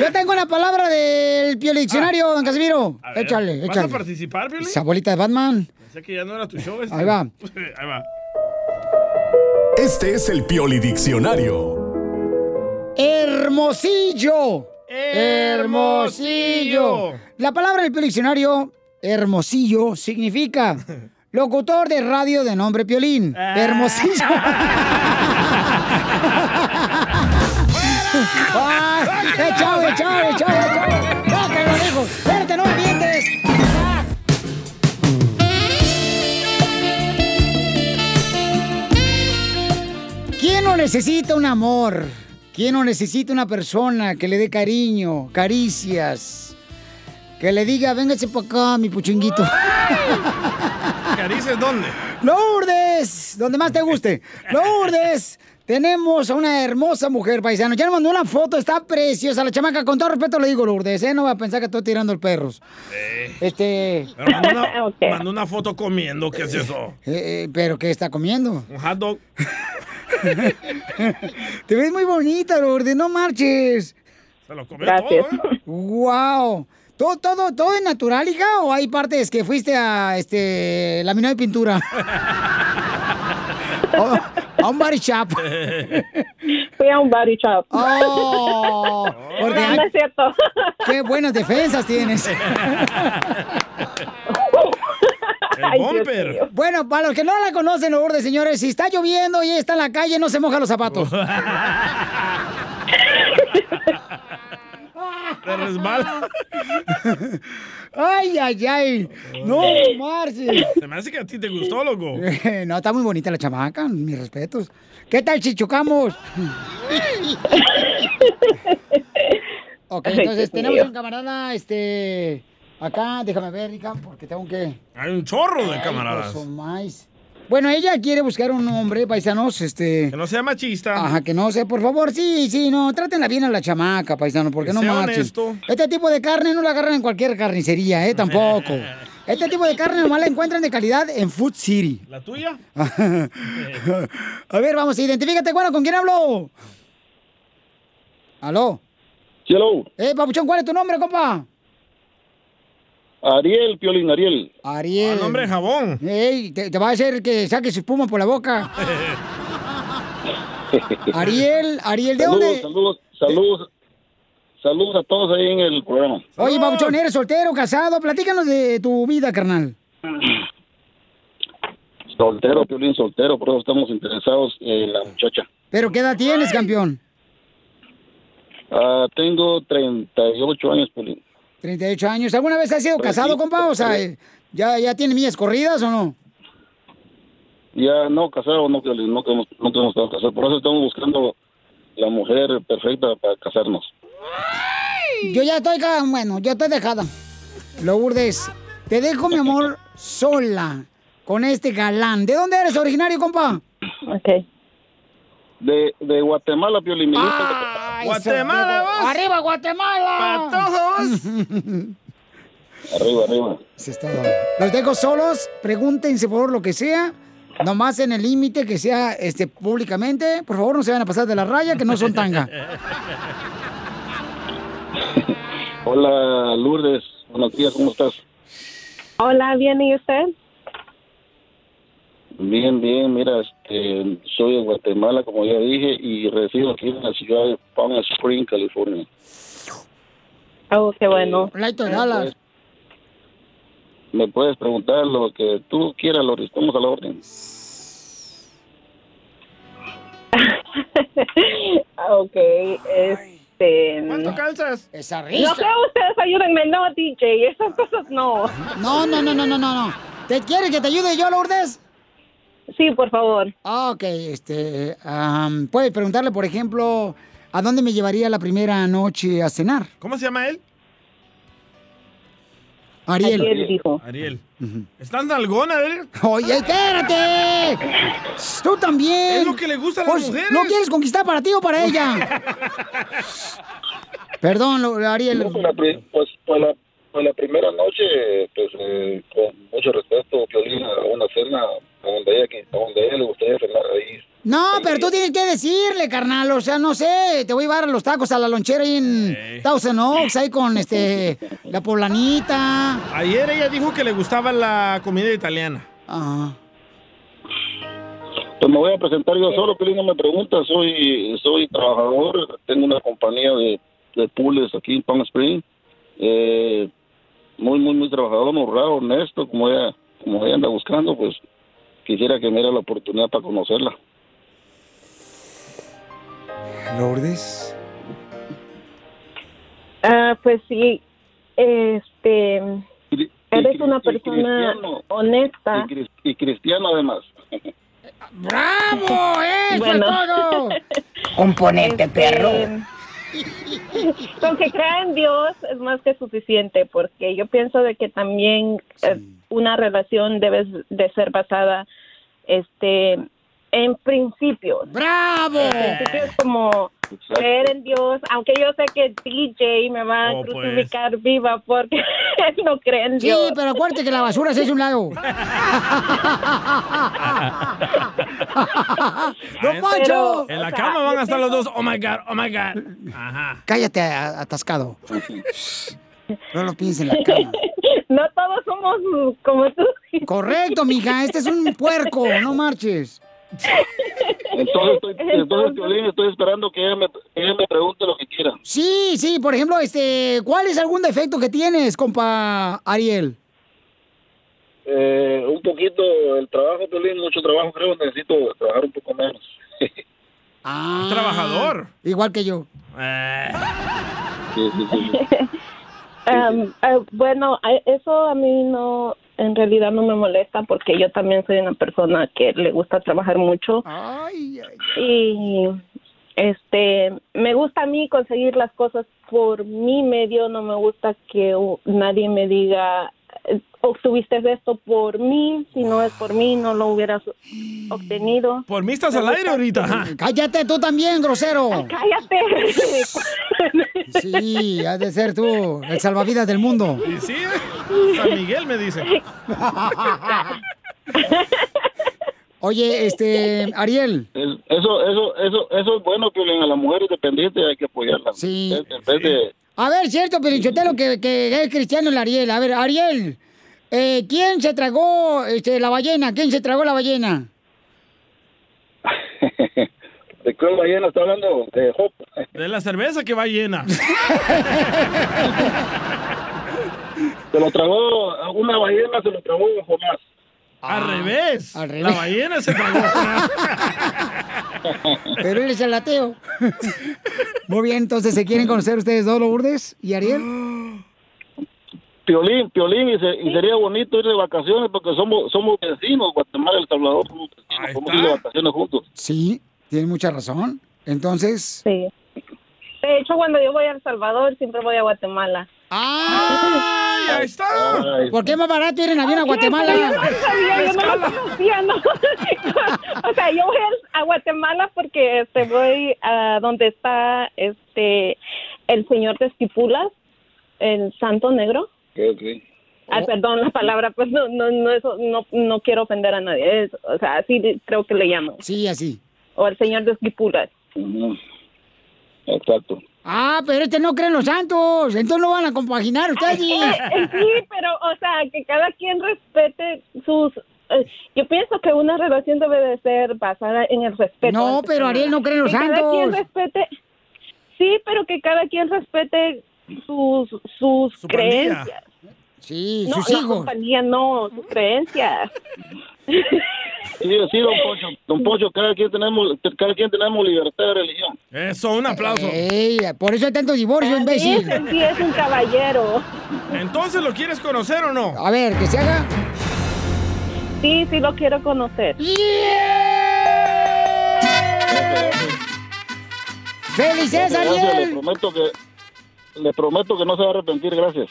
Yo tengo una palabra del Pio Diccionario, don Casimiro. A ver, Échale, ¿Vas échale. a participar, Piolín? Esa bolita de Batman. Pensé que ya no era tu show este. Ahí va. Ahí va. Este es el Pioli Diccionario. Hermosillo. Hermosillo. La palabra del diccionario, hermosillo, significa locutor de radio de nombre Piolín. Ah. Hermosillo. ¡Echado, echado, echado! ¡No te lo ¡Espérate, no me mientes! ¿Quién no necesita un amor? ¿Quién no necesita una persona que le dé cariño, caricias? Que le diga, véngase para acá, mi puchinguito. ¿Caricias dónde? Lourdes, donde más te guste. Lourdes, tenemos a una hermosa mujer paisano. Ya nos mandó una foto, está preciosa la chamaca. Con todo respeto le digo, Lourdes, ¿eh? No va a pensar que estoy tirando el perros. Este. Pero mandó una, mandó una foto comiendo, ¿qué es eso? Eh, eh, ¿Pero qué está comiendo? Un hot dog. Te ves muy bonita, Lourdes, no marches. Se lo comió Gracias. todo, ¿eh? Wow. ¿Todo, todo, todo es natural, hija? ¿O hay partes que fuiste a este laminado de pintura? O- a un body shop. Fui a un body shop. Oh, porque No, no es cierto. Qué buenas defensas tienes. El bumper. Bueno, para los que no la conocen, Lourdes, señores, si está lloviendo y está en la calle, no se moja los zapatos. Te resbala. Ay, ay, ay. No, marches. Se me hace que a ti te gustó, loco. No, está muy bonita la chamaca, mis respetos. ¿Qué tal si chocamos? ok, entonces tenemos un camarada, este, acá, déjame ver, Rica, porque tengo que... Hay un chorro de Ay, camaradas. pues, son más. Bueno, ella quiere buscar un hombre, paisanos, este... Que no sea machista. Ajá, que no sé, por favor, sí, sí, no, trátenla bien a la chamaca, paisano, porque Que no sea marchen. honesto. Este tipo de carne no la agarran en cualquier carnicería, eh, tampoco. Este tipo de carne nomás la encuentran de calidad en Food City. ¿La tuya? A ver, vamos, identifícate, bueno, ¿con quién hablo? ¿Aló? Hello, Eh, papuchón, ¿cuál es tu nombre, compa? Ariel, Piolín, Ariel. Ariel. Ah, nombre de jabón. Ey, te, te va a hacer que saques espuma por la boca. Ariel, Ariel, ¿de saludos, dónde? Saludos, saludos, saludos a todos ahí en el programa. Oye, papuchón, ¿eres soltero, casado? Platícanos de tu vida, carnal. Soltero, Piolín, soltero, por eso estamos interesados en la muchacha. ¿Pero qué edad tienes, campeón? Ah, tengo 38 años, Piolín. 38 años. ¿Alguna vez has sido Pues casado, sí, compa? O sea, ¿ya, ¿ya tiene millas corridas o no? Ya no casado, no, no queremos, no queremos estar casados. Por eso estamos buscando la mujer perfecta para casarnos. Yo ya estoy, bueno, yo estoy dejada. Lourdes, te dejo, mi amor, sola con este galán. ¿De dónde eres originario, compa? Ok. De, de Guatemala, Piolín. mi Ay, Guatemala, vos. ¡Arriba, Guatemala! Arriba, arriba. Eso es todo. Los dejo solos, pregúntense por favor lo que sea. Nomás en el límite que sea este públicamente. Por favor, no se van a pasar de la raya, que no son tanga. Hola, Lourdes. Buenos días, ¿cómo estás? Hola, ¿bien y usted? Bien, bien, mira, este, soy de Guatemala, como ya dije, y resido aquí en la ciudad de Palm Springs, California. Oh, qué bueno. De Dallas. Me puedes preguntar lo que tú quieras, Loris, estamos a la orden. ok, este... ¿Cuánto calzas? Esa No risa. sé, ustedes ayúdenme, no, DJ, esas cosas no. No, no, no, no, no, no, no. ¿Te quieres que te ayude yo, Lourdes? Sí, por favor. Ah, ok, este, am, puedes preguntarle, por ejemplo, ¿a dónde me llevaría la primera noche a cenar? ¿Cómo se llama él? Ariel. Ariel dijo. Ariel. ¿Están nalgona, Ariel? Oye, espérate. Tú también. Es lo que le gusta a las Pues, mujeres. ¿Lo quieres conquistar para ti o para ella? Perdón, lo- Ariel. No, pues, la, pues, pues pues la No, pero tú tienes que decirle, carnal. O sea, no sé, te voy a llevar a los tacos a la lonchera ahí en Thousand Oaks, ahí con este, la poblanita. Ayer ella dijo que le gustaba la comida italiana. Ajá. Pues me voy a presentar yo solo, Piolín, no me pregunta, soy soy trabajador, tengo una compañía de, de pools aquí en Palm Springs, eh, muy, muy, muy trabajador, honrado, honesto, como ella, como ella anda buscando, pues quisiera que me diera la oportunidad para conocerla. Lourdes. Ah, pues sí, este... Eres una persona honesta. Y, cris- y cristiano además. ¡Bravo! ¡Eso Bueno. es todo! Componente, perro. Con que crea en Dios es más que suficiente, porque yo pienso de que también eh, una relación debe de ser basada este en principios. ¡Bravo! En principios como creer en Dios, aunque yo sé que DJ me va a Oh, pues. crucificar viva porque él no cree en Sí, Dios. pero acuérdate que la basura se hace a un lado. ¡Don Poncho! En la cama van a estar los dos. Oh my God, oh my God. Ajá. Cállate, a- atascado. No lo pienses en la cama. No todos somos como tú. Correcto, mija. Este es un puerco. No marches. Entonces, estoy, entonces, Piolín, estoy esperando que ella, me, que ella me pregunte lo que quiera. Sí, sí. Por ejemplo, este, ¿cuál es algún defecto que tienes, compa Ariel? Eh, un poquito el trabajo, Piolín, mucho trabajo, creo, necesito trabajar un poco menos. Ah, trabajador. Igual que yo. Sí, sí, sí. Um, eh, bueno, a- eso a mí no, en realidad no me molesta porque yo también soy una persona que le gusta trabajar mucho. Y este, me gusta a mí conseguir las cosas por mi medio, no me gusta que nadie me diga eh, obtuviste esto por mí, si no es por mí no lo hubieras obtenido. Por mí estás al aire ahorita. ajá. Cállate tú también, grosero. Cállate. Sí, has de ser tú, el salvavidas del mundo. Y sí, ¿eh? San Miguel me dice. Oye, este, Ariel. Es- Eso, eso, eso, eso es bueno, Piolín, a la mujer independiente hay que apoyarla. Sí. Vez de... A ver, cierto, Pelichotelo, que, que es cristiano el Ariel. A ver, Ariel, eh, ¿quién se tragó este, la ballena? ¿Quién se tragó la ballena? ¿De qué ballena está hablando? De Hop. De la cerveza que va llena. Se lo tragó, una ballena se lo tragó Jonás. Al revés. al revés. La ballena se tragó. Pero él es el ateo. Muy bien, entonces, ¿se quieren conocer ustedes dos, Lourdes y Ariel? Piolín, Piolín, y, se- y sería bonito ir de vacaciones porque somos somos vecinos, Guatemala y El Salvador, somos vecinos, podemos ir de vacaciones juntos. Sí, tiene mucha razón. Entonces... Sí. De hecho, cuando yo voy a El Salvador, siempre voy a Guatemala. ¡Ay! Ahí está. ¿Por qué es más barato ir en avión a Yo no Guatemala? sabía, yo no lo conocía, no. o sea, yo voy a Guatemala porque este, voy a donde está este el señor de Esquipulas, el Santo Negro. Ok, ok. Ay, perdón la palabra, pues no, no, no, eso, no, no quiero ofender a nadie. es- o sea, así creo que le llaman. Sí, así. O el señor de Esquipulas. Ujú. Exacto. Ah, pero este no cree en los santos. Entonces no van a compaginar ustedes. Eh, eh, sí, pero, o sea, que cada quien respete sus... eh, yo pienso que una relación debe de ser basada en el respeto. No, pero Ariel no cree en los Que Cada santos. quien respete... Sí, pero que cada quien respete sus, sus Su pandilla. creencias. Sí, no, sus hijos. compañía no, sus creencias. Sí, sí, don Pocho, don Pocho, cada quien tenemos, cada quien tenemos libertad de religión. Eso, un aplauso. Ey, por eso hay tanto divorcio, Sí, imbécil. ese sí es un caballero. Entonces, ¿lo quieres conocer o no? A ver, que se haga. Sí, sí lo quiero conocer. ¡Felicidades, Gracias, Le Ariel! prometo que, le prometo que no se va a arrepentir, gracias.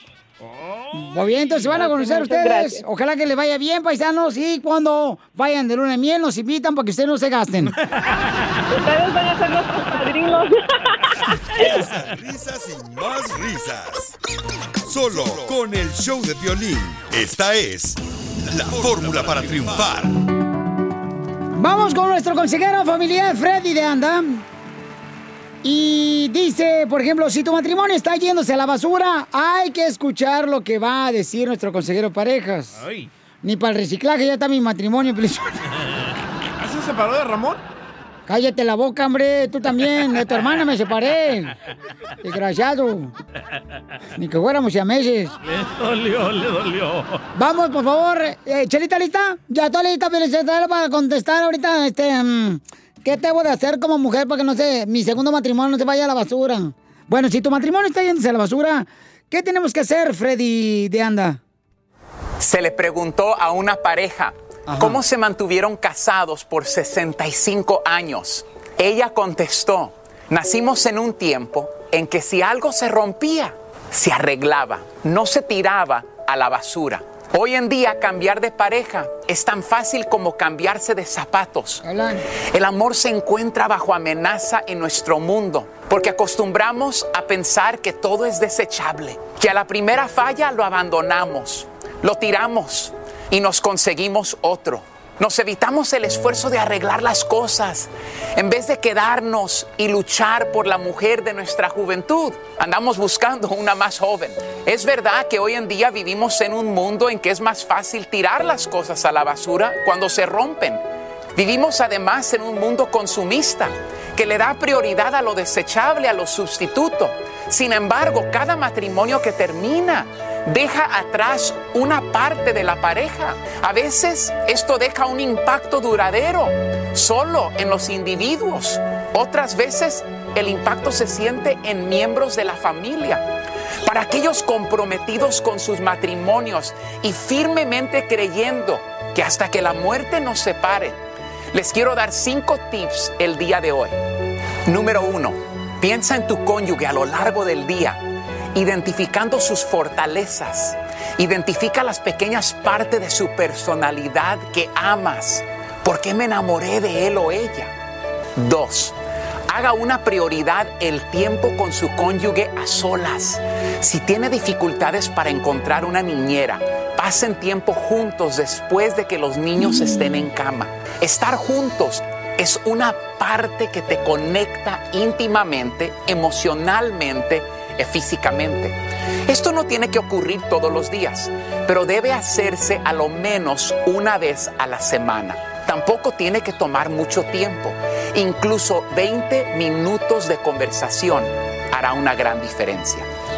Muy bien, entonces se van a conocer Muchas ustedes. gracias. Ojalá que les vaya bien, paisanos. Y cuando vayan de luna de miel, nos invitan para que ustedes no se gasten. Ustedes van a ser nuestros padrinos. Risas, risas y más risas. Solo con el show de violín. Esta es la fórmula para triunfar. Vamos con nuestro consejero familiar, Freddy de Anda. Y dice, por ejemplo, si tu matrimonio está yéndose a la basura, hay que escuchar lo que va a decir nuestro consejero parejas. Ay. Ni para el reciclaje ya está mi matrimonio. ¿Ah, se separó de Ramón? Cállate la boca, hombre, tú también. De tu hermana me separé. Desgraciado. Ni que fuéramos siameses. Le dolió, le dolió. Vamos, por favor. Eh, Chelita, ¿lista? Ya está lista, Felicitela, para contestar ahorita, este... mm, ¿Qué debo de hacer como mujer para que, no sé, mi segundo matrimonio no se vaya a la basura? Bueno, si tu matrimonio está yéndose a la basura, ¿qué tenemos que hacer, Freddy de Anda? Se le preguntó a una pareja, cómo se mantuvieron casados por 65 años. Ella contestó, nacimos en un tiempo en que si algo se rompía, se arreglaba, no se tiraba a la basura. Hoy en día cambiar de pareja es tan fácil como cambiarse de zapatos. El amor se encuentra bajo amenaza en nuestro mundo porque acostumbramos a pensar que todo es desechable, que a la primera falla lo abandonamos, lo tiramos y nos conseguimos otro. Nos evitamos el esfuerzo de arreglar las cosas. En vez de quedarnos y luchar por la mujer de nuestra juventud, andamos buscando una más joven. Es verdad que hoy en día vivimos en un mundo en que es más fácil tirar las cosas a la basura cuando se rompen. Vivimos además en un mundo consumista que le da prioridad a lo desechable, a lo sustituto. Sin embargo, cada matrimonio que termina deja atrás una parte de la pareja. A veces esto deja un impacto duradero solo en los individuos. Otras veces el impacto se siente en miembros de la familia. Para aquellos comprometidos con sus matrimonios y firmemente creyendo que hasta que la muerte nos separe, les quiero dar cinco tips el día de hoy. Número uno, piensa en tu cónyuge a lo largo del día identificando sus fortalezas. Identifica las pequeñas partes de su personalidad que amas. ¿Por qué me enamoré de él o ella? Dos, haga una prioridad el tiempo con su cónyuge a solas. Si tiene dificultades para encontrar una niñera, pasen tiempo juntos después de que los niños estén en cama. Estar juntos es una parte que te conecta íntimamente, emocionalmente, eh, físicamente. Esto no tiene que ocurrir todos los días, pero debe hacerse a lo menos una vez a la semana. Tampoco tiene que tomar mucho tiempo. Incluso 20 minutos de conversación hará una gran diferencia.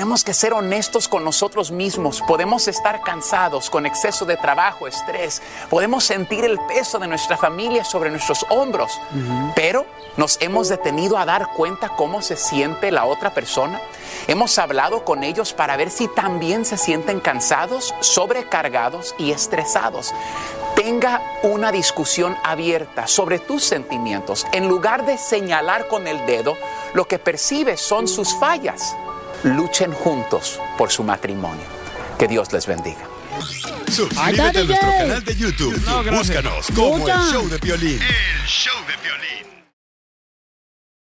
Tenemos que ser honestos con nosotros mismos. Podemos estar cansados con exceso de trabajo, estrés. Podemos sentir el peso de nuestra familia sobre nuestros hombros. Pero nos hemos detenido a dar cuenta cómo se siente la otra persona. Hemos hablado con ellos para ver si también se sienten cansados, sobrecargados y estresados. Tenga una discusión abierta sobre tus sentimientos. En lugar de señalar con el dedo, lo que percibes son sus fallas luchen juntos por su matrimonio. Que Dios les bendiga. Suscríbete a nuestro canal de YouTube. No. Búscanos como el show de Piolín. El show de violín.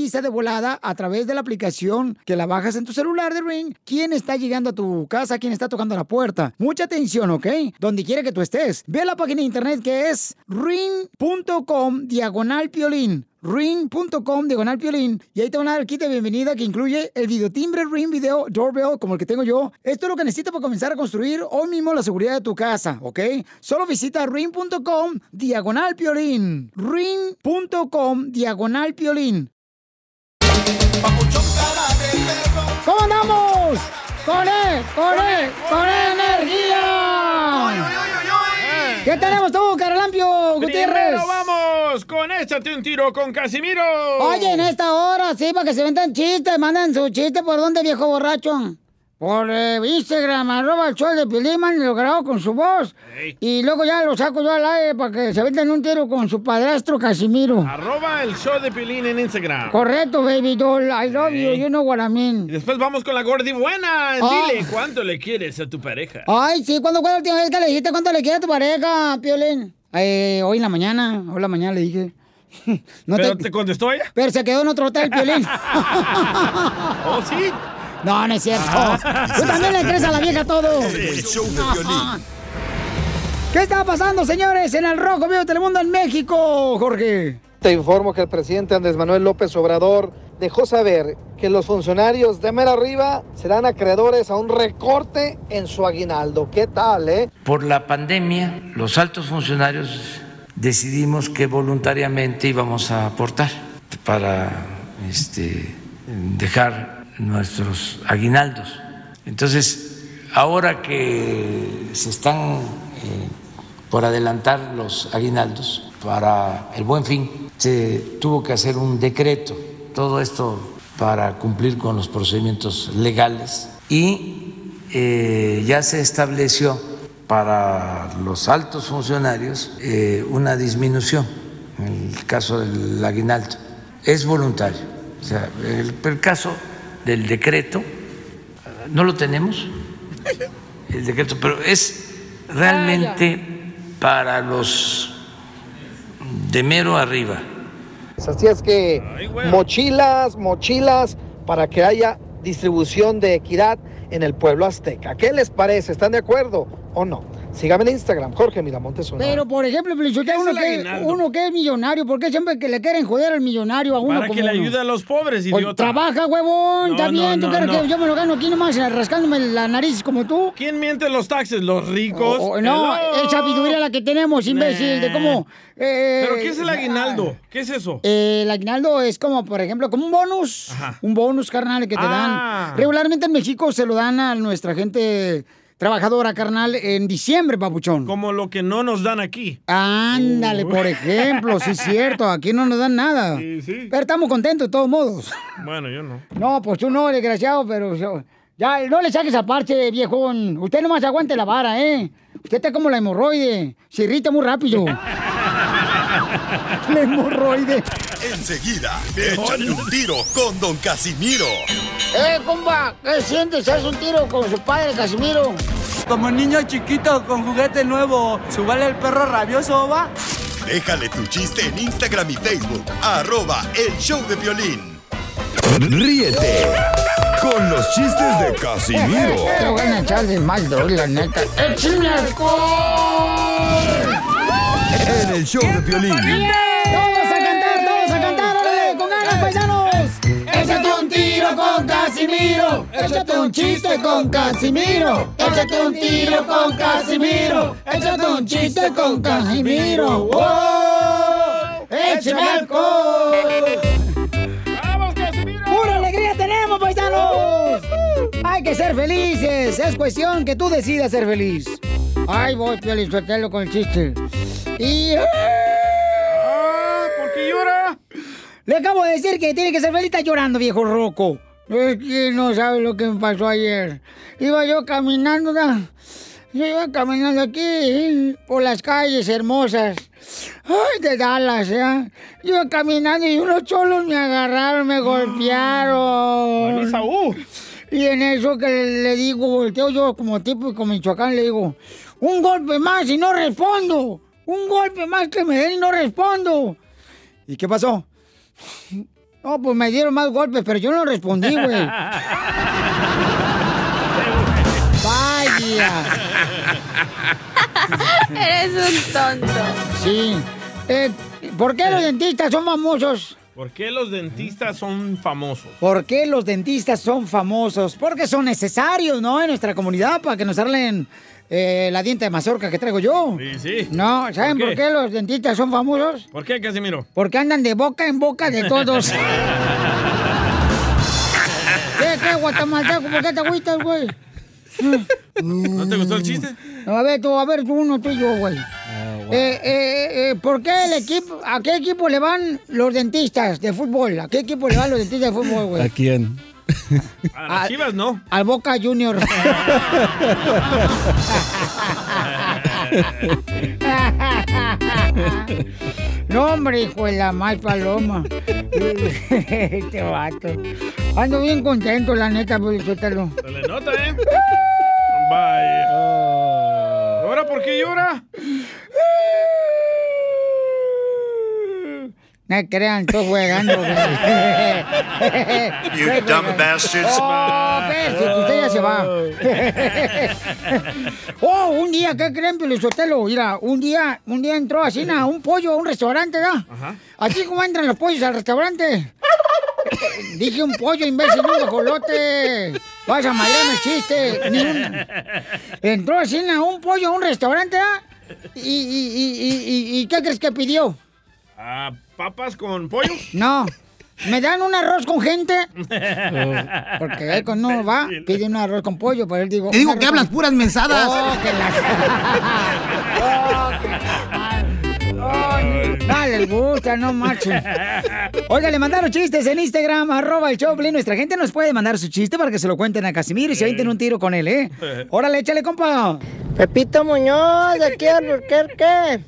de volada a través de la aplicación que la bajas en tu celular de Ring, quién está llegando a tu casa, quién está tocando la puerta. Mucha atención, ¿ok? Donde quiera que tú estés. Ve a la página de internet que es ring.com diagonal Piolín ring.com diagonal piolín y ahí te van a dar el kit bienvenida que incluye el videotimbre Ring Video Doorbell como el que tengo yo. Esto es lo que necesitas para comenzar a construir hoy mismo la seguridad de tu casa, ¿ok? Solo visita ring.com diagonal piolín. ring.com diagonal piolín. ¿Cómo andamos? ¡Con él! ¡Con él! ¡Con energía! ¿Qué tenemos tú, Caralampio Gutiérrez? Primero vamos con Échate un tiro con Casimiro. Oye, en esta hora, sí, para que se ventan chistes, mandan su chiste. ¿Por dónde, viejo borracho? Por eh, Instagram, arroba el show de Pilimán, lo grabo con su voz. Y luego ya lo saco yo al aire para que se ventan un tiro con su padrastro Casimiro. Arroba el show de Pilín en Instagram. Correcto, baby doll. I love you, you know what I mean. Y después vamos con la gordi buena. Ah. Dile cuánto le quieres a tu pareja. Ay, sí, ¿cuándo fue la última vez que le dijiste cuánto le quiere a tu pareja, Piolín? Eh, hoy en la mañana, hoy en la mañana le dije. No ¿Pero te contestó ella? Pero se quedó en otro hotel, Piolín. ¿Oh, sí? No, no es cierto. Tú también le crees a la vieja todo. El show de violín. ¿Qué está pasando, señores, en el Rojo Vivo Telemundo en México, Jorge? Te informo que el presidente Andrés Manuel López Obrador dejó saber que los funcionarios de mera arriba serán acreedores a un recorte en su aguinaldo. ¿Qué tal, eh? Por la pandemia, los altos funcionarios decidimos que voluntariamente íbamos a aportar para este, dejar nuestros aguinaldos. Entonces, ahora que se están eh, por adelantar los aguinaldos para el buen fin, se tuvo que hacer un decreto, todo esto para cumplir con los procedimientos legales y eh, ya se estableció para los altos funcionarios eh, una disminución en el caso del aguinaldo. Es voluntario. O sea, el, el caso del decreto no lo tenemos, el decreto, pero es realmente para los de mero arriba. Así es que mochilas, mochilas, para que haya distribución de equidad en el pueblo azteca. ¿Qué les parece? ¿Están de acuerdo o no? Sígame en Instagram, Jorge Miramontes. uno. Pero, por ejemplo, Felicita, uno, que, aguinaldo? uno que es millonario, ¿por qué siempre que le quieren joder al millonario a uno Para como que le ayude a los pobres, Pues, idiota. trabaja, huevón, No, está no, bien, tú no, quieres no. que yo me lo gano aquí nomás eh, rascándome la nariz como tú. ¿Quién miente los taxes? ¿Los ricos? O- o- no, Hello. es sabiduría la que tenemos, imbécil, de cómo... eh, ¿Pero qué es el aguinaldo? ¿Qué es eso? Eh, el aguinaldo es como, por ejemplo, como un bonus. Un bonus, carnal, que te Ah. dan. Regularmente en México se lo dan a nuestra gente trabajadora, carnal, en diciembre, papuchón. Como lo que no nos dan aquí. Ándale, por ejemplo, sí es cierto, aquí no nos dan nada. Pero estamos contentos de todos modos. Bueno, yo no. No, pues tú no, desgraciado, pero yo- ya, no le saques aparte, viejón. Usted nomás aguante la vara, ¿eh? Usted está como la hemorroide, se irrita muy rápido. la hemorroide. Enseguida, échate un tiro con Don Casimiro. Eh, compa, ¿qué sientes? ¿Haz un tiro con su padre, Casimiro? Como niño chiquito con juguete nuevo, ¿subale el perro rabioso, va? Déjale tu chiste en Instagram y Facebook. Arroba el show de violín. Ríete con los chistes de Casimiro Te voy a echar de mal, la neta. ¡Échame alcohol! En el show de violín. ¡Todos a cantar, todos a cantar! ¡Órale, con ganas, paisanos! Échate un tiro con Casimiro. Échate un chiste con Casimiro. Échate un tiro con Casimiro. Échate un chiste con Casimiro. ¡Wow! ¡Échame alcohol! ¡Vamos, Casimiro! ¡Pura alegría tenemos, paisanos! Hay que ser felices. Es cuestión que tú decidas ser feliz. Ay, voy, Piolín, suéltalo con el chiste. Y... Ah, ¿Por qué llora? Le acabo de decir que tiene que ser feliz. Está llorando, viejo roco. Es que no sabe lo que me pasó ayer. Iba yo caminando, ¿no? Yo iba caminando aquí por las calles hermosas. Ay, de Dallas, ¿ya? Yo iba caminando y unos cholos me agarraron, me golpearon. Mami Saúl. Y en eso que le digo, volteo yo como tipo como Michoacán, le digo, un golpe más y no respondo. Un golpe más que me den y no respondo. ¿Y qué pasó? No, pues me dieron más golpes, pero yo no respondí, güey. Vaya. Eres un tonto. Sí. Eh, ¿Por qué los dentistas son famosos? ¿Por qué los dentistas son famosos? ¿Por qué los dentistas son famosos? Porque son necesarios, ¿no? En nuestra comunidad para que nos arreglen eh, la diente de mazorca que traigo yo. Sí, sí. No, ¿saben ¿Por por qué? los dentistas son famosos? ¿Por qué, Casimiro? Porque andan de boca en boca de todos. ¿Qué, qué, guatemalteco? ¿Por qué te agüitas, güey? ¿No te gustó el chiste? No, a ver, tú, a ver, tú uno, tú y yo, güey. Eh, eh, eh, ¿Por qué el equipo, a qué equipo le van los dentistas de fútbol? ¿A qué equipo le van los dentistas de fútbol, güey? ¿A quién? A las chivas, no. Al Boca Junior. no, hombre, hijo de la mal paloma. este vato. Ando bien contento, la neta, pues, suéltalo. Se le nota, ¿eh? Vaya ahora por qué llora? No crean, estoy jugando. you dumb bastards. Oh, bestia, usted ya se va. oh, un día, ¿qué creen, Pelizotelo? Mira, un día, un día entró así a un pollo a un restaurante, ¿da? Ajá. Así como entran los pollos al restaurante. Dije un pollo, imbécil, un guajolote. Vas a mallarme el chiste. Ni un- Entró así, na, un pollo a un restaurante, ¿verdad? ¿Y, y, y, y, y qué crees que pidió? Ah, ¿Papas con pollo? No. ¿Me dan un arroz con gente? Porque él cuando uno va, pide un arroz con pollo, pero él digo... Te digo que hablas con- puras mensadas. Oh, que la... No les gusta, no marchen. Oiga, le mandaron chistes en Instagram, arroba el Choplin. Nuestra gente nos puede mandar su chiste para que se lo cuenten a Casimiro y se avienten un tiro con él, ¿eh? Órale, échale, compa. Pepito Muñoz, de aquí al Burquerque.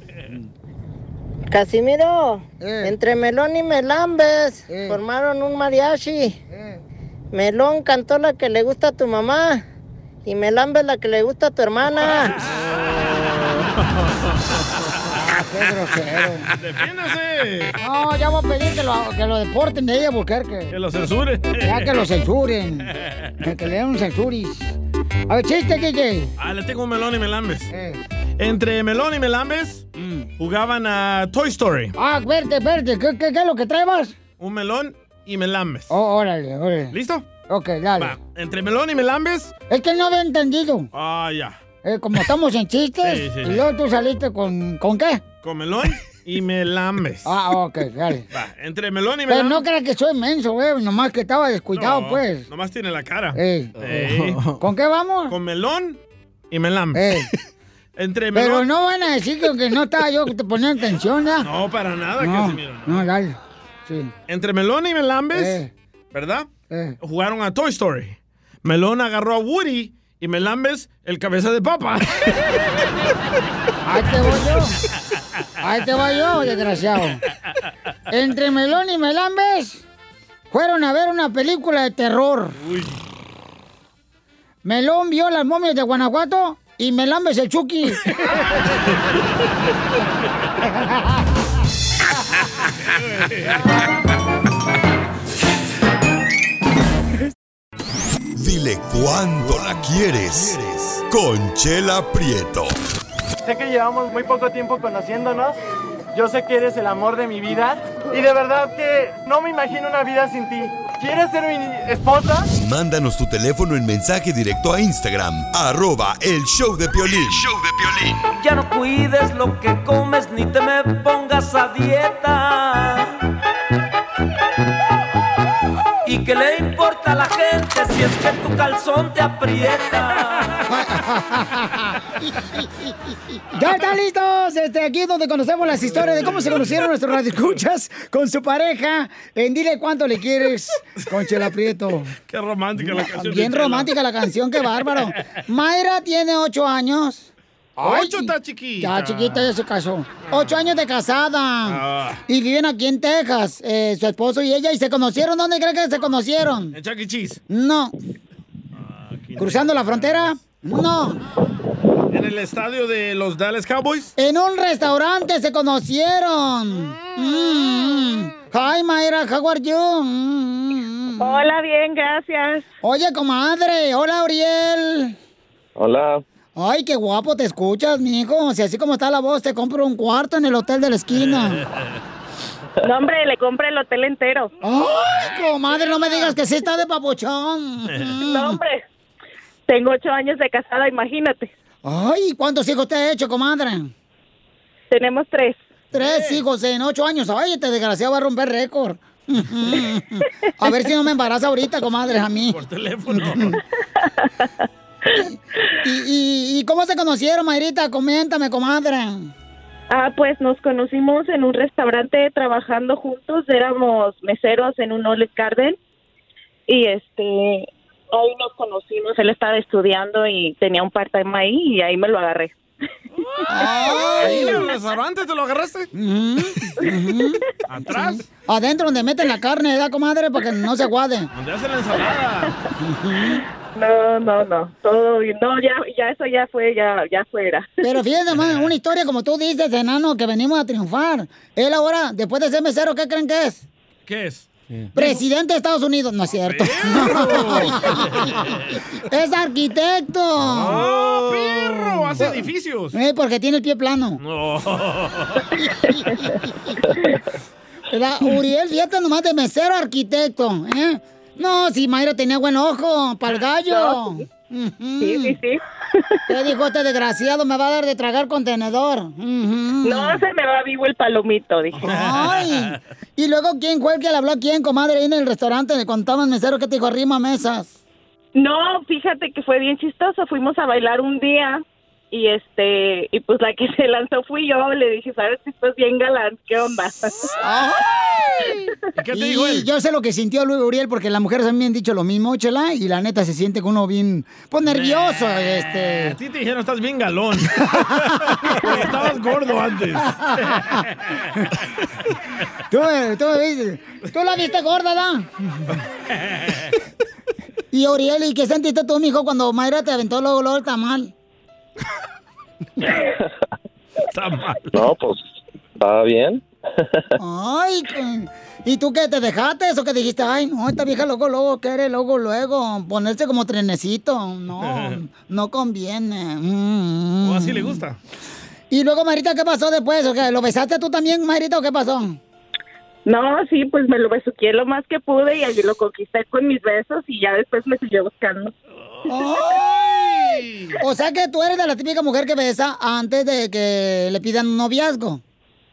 Casimiro, entre Melón y Melambes formaron un mariachi. Melón cantó la que le gusta a tu mamá y Melambes la que le gusta a tu hermana. Qué grosero. ¡Defiéndase! No, ya voy a pedir que lo, que lo deporten de ella, Burquerque. Que lo censuren. Ya que lo censuren. Que le den un censuris. A ver, chiste, DJ. Ah, le tengo un melón y melambes. Eh. Entre melón y melambes jugaban a Toy Story. Ah, verte, verte. ¿Qué, qué, qué es lo que traebas? Un melón y melambes. Oh, órale, órale. ¿Listo? Ok, dale. Va, entre melón y melambes. Es que no había entendido. Ah, ya. Eh, como estamos en chistes, Sí, sí. y luego tú saliste con... ¿Con qué? Con melón y melambes. Ah, ok, dale. Va, entre melón y Pero melambes. no creas que soy menso, güey. Nomás que estaba descuidado, No, pues. Nomás tiene la cara. Ey. Ey. ¿Con qué vamos? Con melón y melambes. Ey. Entre Pero melón. no van a decir que, que no estaba yo que te ponía atención, ¿ya? No, para nada, no, Casimiro. no, dale. Sí. Entre melón y melambes. ¿verdad? Jugaron a Toy Story. Melón agarró a Woody y melambes el cabeza de papa. Ahí te voy yo. Ahí te voy yo, desgraciado. Entre Melón y Melambes fueron a ver una película de terror. Melón vio las momias de Guanajuato y Melambes el Chucky. Dile cuándo la quieres. Conchela Prieto. Sé que llevamos muy poco tiempo conociéndonos. Yo sé que eres el amor de mi vida. Y de verdad que no me imagino una vida sin ti. ¿Quieres ser mi esposa? Mándanos tu teléfono en mensaje directo a Instagram, arroba el show de Piolín. Ya no cuides lo que comes ni te me pongas a dieta. ¿Y qué le importa a la gente si es que tu calzón te aprieta? ¡Ya están listos! Este, aquí es donde conocemos las historias de cómo se conocieron nuestros radioescuchas con su pareja. En Dile Cuánto Le Quieres con Chela Prieto. Qué romántica la canción. Bien romántica la canción, qué bárbaro. Mayra tiene ocho años. Ocho está chiquita. Ya chiquita, ya se casó. Ocho años de casada. Ah. Y viven aquí en Texas, eh, su esposo y ella. ¿Y se conocieron? ¿Dónde creen que se conocieron? En Chuck E. Cheese. No. ¿Cruzando la frontera? No. En el estadio de los Dallas Cowboys. En un restaurante se conocieron. Mm. Hi, Mayra, how are you? Mm. Hola, bien, gracias. Oye, comadre. Hola, Uriel. Hola. Ay, qué guapo te escuchas, mijo. Si así como está la voz, te compro un cuarto en el hotel de la esquina. No, hombre, le compré el hotel entero. Ay, comadre, no me digas que sí está de papuchón. No, hombre. Tengo ocho años de casada, imagínate. Ay, ¿cuántos hijos te ha hecho, comadre? Tenemos tres. Tres hijos en ocho años. Ay, este desgraciado va a romper récord. A ver si no me embaraza ahorita, comadre, a mí. Por teléfono. ¿Y, cómo se conocieron, Mayrita? Coméntame, comadre. Ah, pues nos conocimos en un restaurante trabajando juntos. Éramos meseros en un Olive Garden. Y este, ahí nos conocimos. Él estaba estudiando y tenía un part-time ahí y ahí me lo agarré. Ahí en el restaurante te lo agarraste. Atrás. Adentro donde meten la carne, ¿verdad, comadre? Para que no se aguade. Donde hacen la ensalada. No, no, no. Todo bien. No, ya, ya eso ya fue, ya, ya fuera. Pero fíjense, man, una historia como tú dices, enano, que venimos a triunfar. Él ahora, después de ser mesero, ¿qué creen que es? ¿Qué es? Presidente de Estados Unidos, no es cierto. es arquitecto. ¡Oh, perro! Hace edificios. Eh, porque tiene el pie plano. No. La Uriel, fíjate nomás de mesero arquitecto, ¿eh? No, si Mayra tenía buen ojo, para el gallo. Sí, sí, sí. ¿Qué dijo este desgraciado? Me va a dar de tragar contenedor. No, se me va vivo el palomito, dije. Ay. Y luego, ¿quién fue el que le habló a quién, comadre, ahí en el restaurante? Le contaban mesero que te dijo arrima mesas. No, fíjate que fue bien chistoso. Fuimos a bailar un día y este y pues la que se lanzó fui yo. Le dije, sabes que estás bien galán, ¿qué onda? ¿Y qué te dijo él? Yo sé lo que sintió Luis Uriel porque las mujeres también han dicho lo mismo, chela, y la neta se siente con uno bien, pues nervioso, A este. ti te dijeron estás bien galón. Estabas gordo antes. Tú, tú, tú la viste gorda, ¿da? Y Uriel, ¿y qué sentiste tú, mijo, cuando Mayra te aventó luego, luego el tamal? No, pues estaba bien. Ay, ¿y tú qué, te dejaste eso que dijiste? Ay, no, esta vieja luego, luego quiere, luego, luego, ponerse como trenecito. No, no conviene. Mm, O así le gusta. Y luego, Marita, ¿qué pasó después? ¿O qué? ¿Lo besaste tú también, Marita, o qué pasó? No, sí, pues me lo besuqué lo más que pude y allí lo conquisté con mis besos y ya después me siguió buscando. ¡Ay! O sea que tú eres de la típica mujer que besa antes de que le pidan un noviazgo.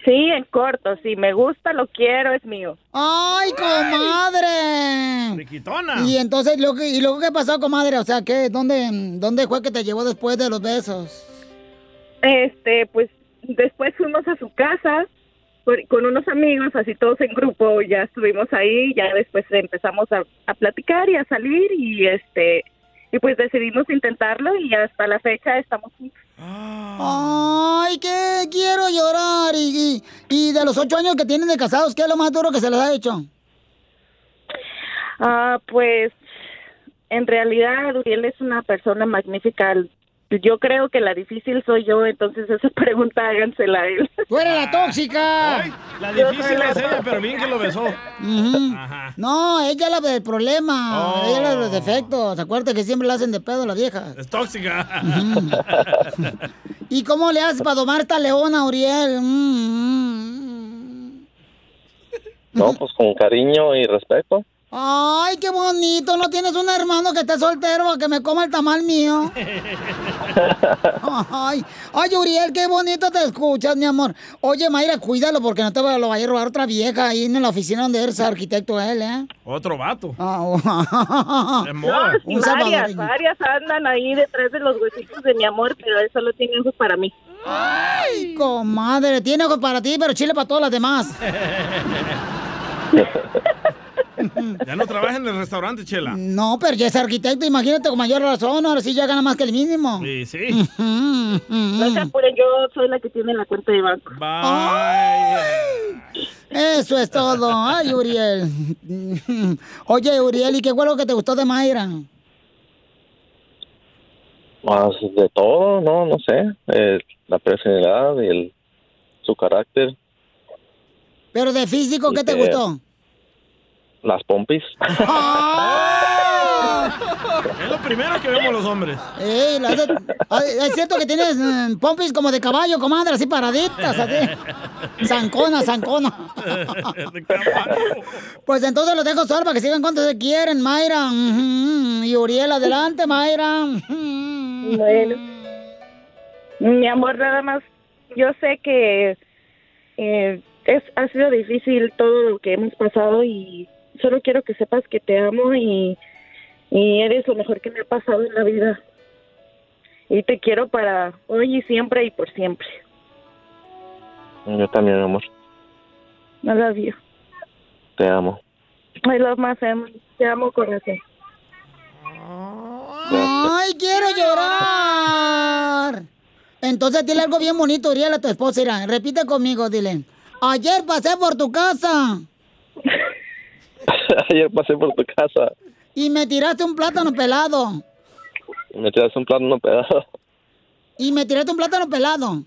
Sí, en corto, si me gusta, lo quiero, es mío. ¡Ay, comadre! Riquitona. Y entonces, ¿lo que- ¿y luego qué pasó, comadre? O sea, ¿qué? ¿Dónde, ¿Dónde fue que te llevó después de los besos? Este, pues después fuimos a su casa por- con unos amigos, así todos en grupo, ya estuvimos ahí, ya después empezamos a, a platicar y a salir y este y pues decidimos intentarlo y hasta la fecha estamos juntos. ¡Ay, que quiero llorar! Y, y, y de los ocho años que tienen de casados, ¿qué es lo más duro que se les ha hecho? Ah, pues en realidad Uriel es una persona magnífica. Yo creo que la difícil soy yo, entonces esa pregunta hágansela a él. ¡Tú eres la tóxica! La difícil la es ella, pero bien que lo besó. No, ella es la del problema. Oh. Ella es la de los defectos. Acuérdate que siempre la hacen de pedo a la vieja. Es tóxica. ¿Y cómo le haces para domar esta leona, Uriel? Mm, No, pues con cariño y respeto. Ay, qué bonito. ¿No tienes un hermano que esté soltero para que me coma el tamal mío? Ay, ay, Uriel, qué bonito te escuchas, mi amor. Oye, Mayra, cuídalo porque no te lo vaya a robar otra vieja ahí en la oficina donde eres arquitecto él, ¿eh? Otro vato. Ah, Es No, sí, varias, varias andan ahí detrás de los huesitos de mi amor, pero él solo tiene ojos para mí. Ay, comadre, tiene ojos para ti, pero chile para todas las demás. Ya no trabaja en el restaurante, Chela. No, pero ya es arquitecto, imagínate con mayor razón, ahora sí ya gana más que el mínimo. Sí, sí. No se apuren, yo soy la que tiene la cuenta de banco. Eso es todo. Ay, Uriel. Oye, Uriel, ¿y qué fue lo que te gustó de Mayra? Más de todo, no, no sé. Eh, la personalidad y el, su carácter, Pero de físico, ¿qué te Eh, gustó? Las pompis. Es lo primero que vemos los hombres. Ey, la de- Ay, es cierto que tienes mm, pompis como de caballo, comadre, así paraditas, así. Zancona, zancona. Pues entonces los dejo solo para que sigan cuando se quieren, Mayra. Y Uriel, adelante, Mayra. Bueno. Mi amor, nada más, yo sé que eh, es, ha sido difícil todo lo que hemos pasado y solo quiero que sepas que te amo y, y eres lo mejor que me ha pasado en la vida. Y te quiero para hoy y siempre y por siempre. Yo también, amor. I love you. Te amo. I love my family. Te amo, corazón. ¡Ay, quiero llorar! Entonces dile algo bien bonito, Uriel, a tu esposa. Mira, repite conmigo, dile. Ayer pasé por tu casa Ayer pasé por tu casa y me tiraste un plátano pelado. Y me tiraste un plátano pelado. Y me tiraste un plátano pelado.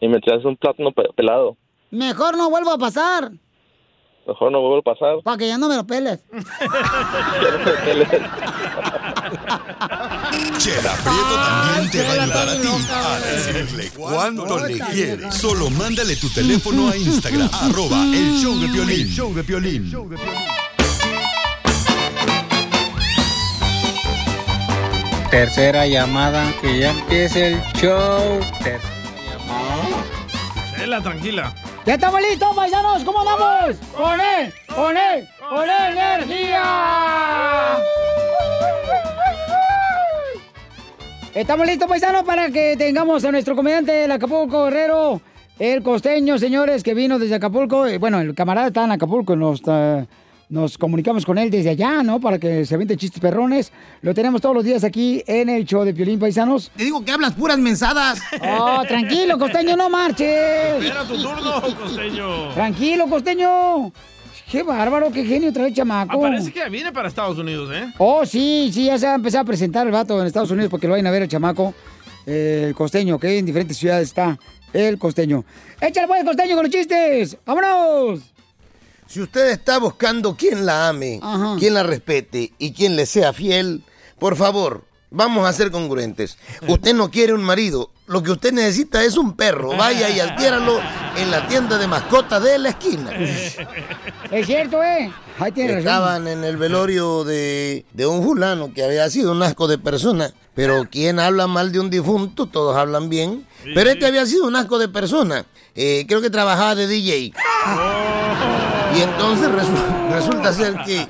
Y me tiraste un plátano pe- pelado. Mejor no vuelvo a pasar. Mejor no vuelvo a pasar. Para que ya no me lo peles. Chela Prieto también te va a ayudar a ti a decirle cuánto le quieres. Solo mándale tu teléfono a Instagram, arroba el show de Piolín. show de Piolín. Tercera llamada, que ya empiece el show. Tercera Chela, tranquila. ¡Ya estamos listos, paisanos! ¿Cómo andamos? ¡Con él! ¡Con él! ¡Con energía! Estamos listos, paisanos, para que tengamos a nuestro comediante, el Acapulco Guerrero, el costeño, señores, que vino desde Acapulco. Eh, Bueno, el camarada está en Acapulco, nos, eh, nos comunicamos con él desde allá, ¿no? Para que se aviente chistes perrones. Lo tenemos todos los días aquí en el show de Piolín, paisanos. Te digo que hablas puras mensadas. Oh, tranquilo, costeño, no marches. Espera tu turno, costeño. Tranquilo, costeño. Qué bárbaro, qué genio trae el chamaco. Ah, parece que viene para Estados Unidos, ¿eh? Oh, sí, sí, ya se va a empezar a presentar el vato en Estados Unidos porque lo vayan a ver el chamaco, eh, el costeño, que en diferentes ciudades está el costeño. Échale pues, costeño, con los chistes. ¡Vámonos! Si usted está buscando quien la ame, quien la respete y quien le sea fiel, por favor, vamos a ser congruentes. Usted no quiere un marido, lo que usted necesita es un perro. Vaya y adquiéralo en la tienda de mascotas de la esquina. Es cierto, ¿eh? Ahí tiene razón. Estaban en el velorio de, de un fulano que había sido un asco de persona. Pero quien habla mal de un difunto, todos hablan bien. Pero este había sido un asco de persona. Eh, creo que trabajaba de DJ. Y entonces resu- resulta ser que,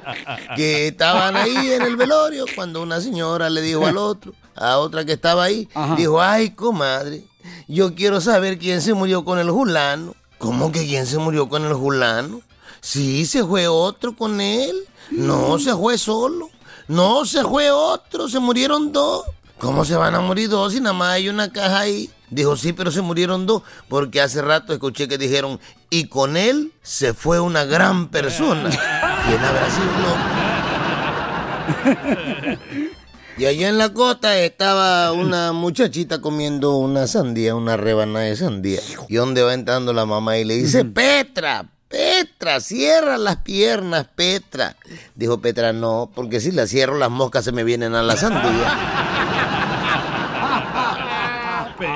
que estaban ahí en el velorio cuando una señora le dijo al otro, a otra que estaba ahí, dijo, ay, comadre, yo quiero saber quién se murió con el fulano. ¿Cómo que quién se murió con el fulano? Sí, se fue otro con él. No, se fue solo. No, se fue otro, se murieron dos. ¿Cómo se van a morir dos si nada más hay una caja ahí? Dijo, sí, pero se murieron dos, porque hace rato escuché que dijeron, y con él se fue una gran persona. ¿Quién habrá sido? Y allá en la costa estaba una muchachita comiendo una sandía, una rebanada de sandía. Y donde va entrando la mamá y le dice, Petra, Petra, cierra las piernas, Petra. Dijo Petra, no, porque si las cierro las moscas se me vienen a la sandía.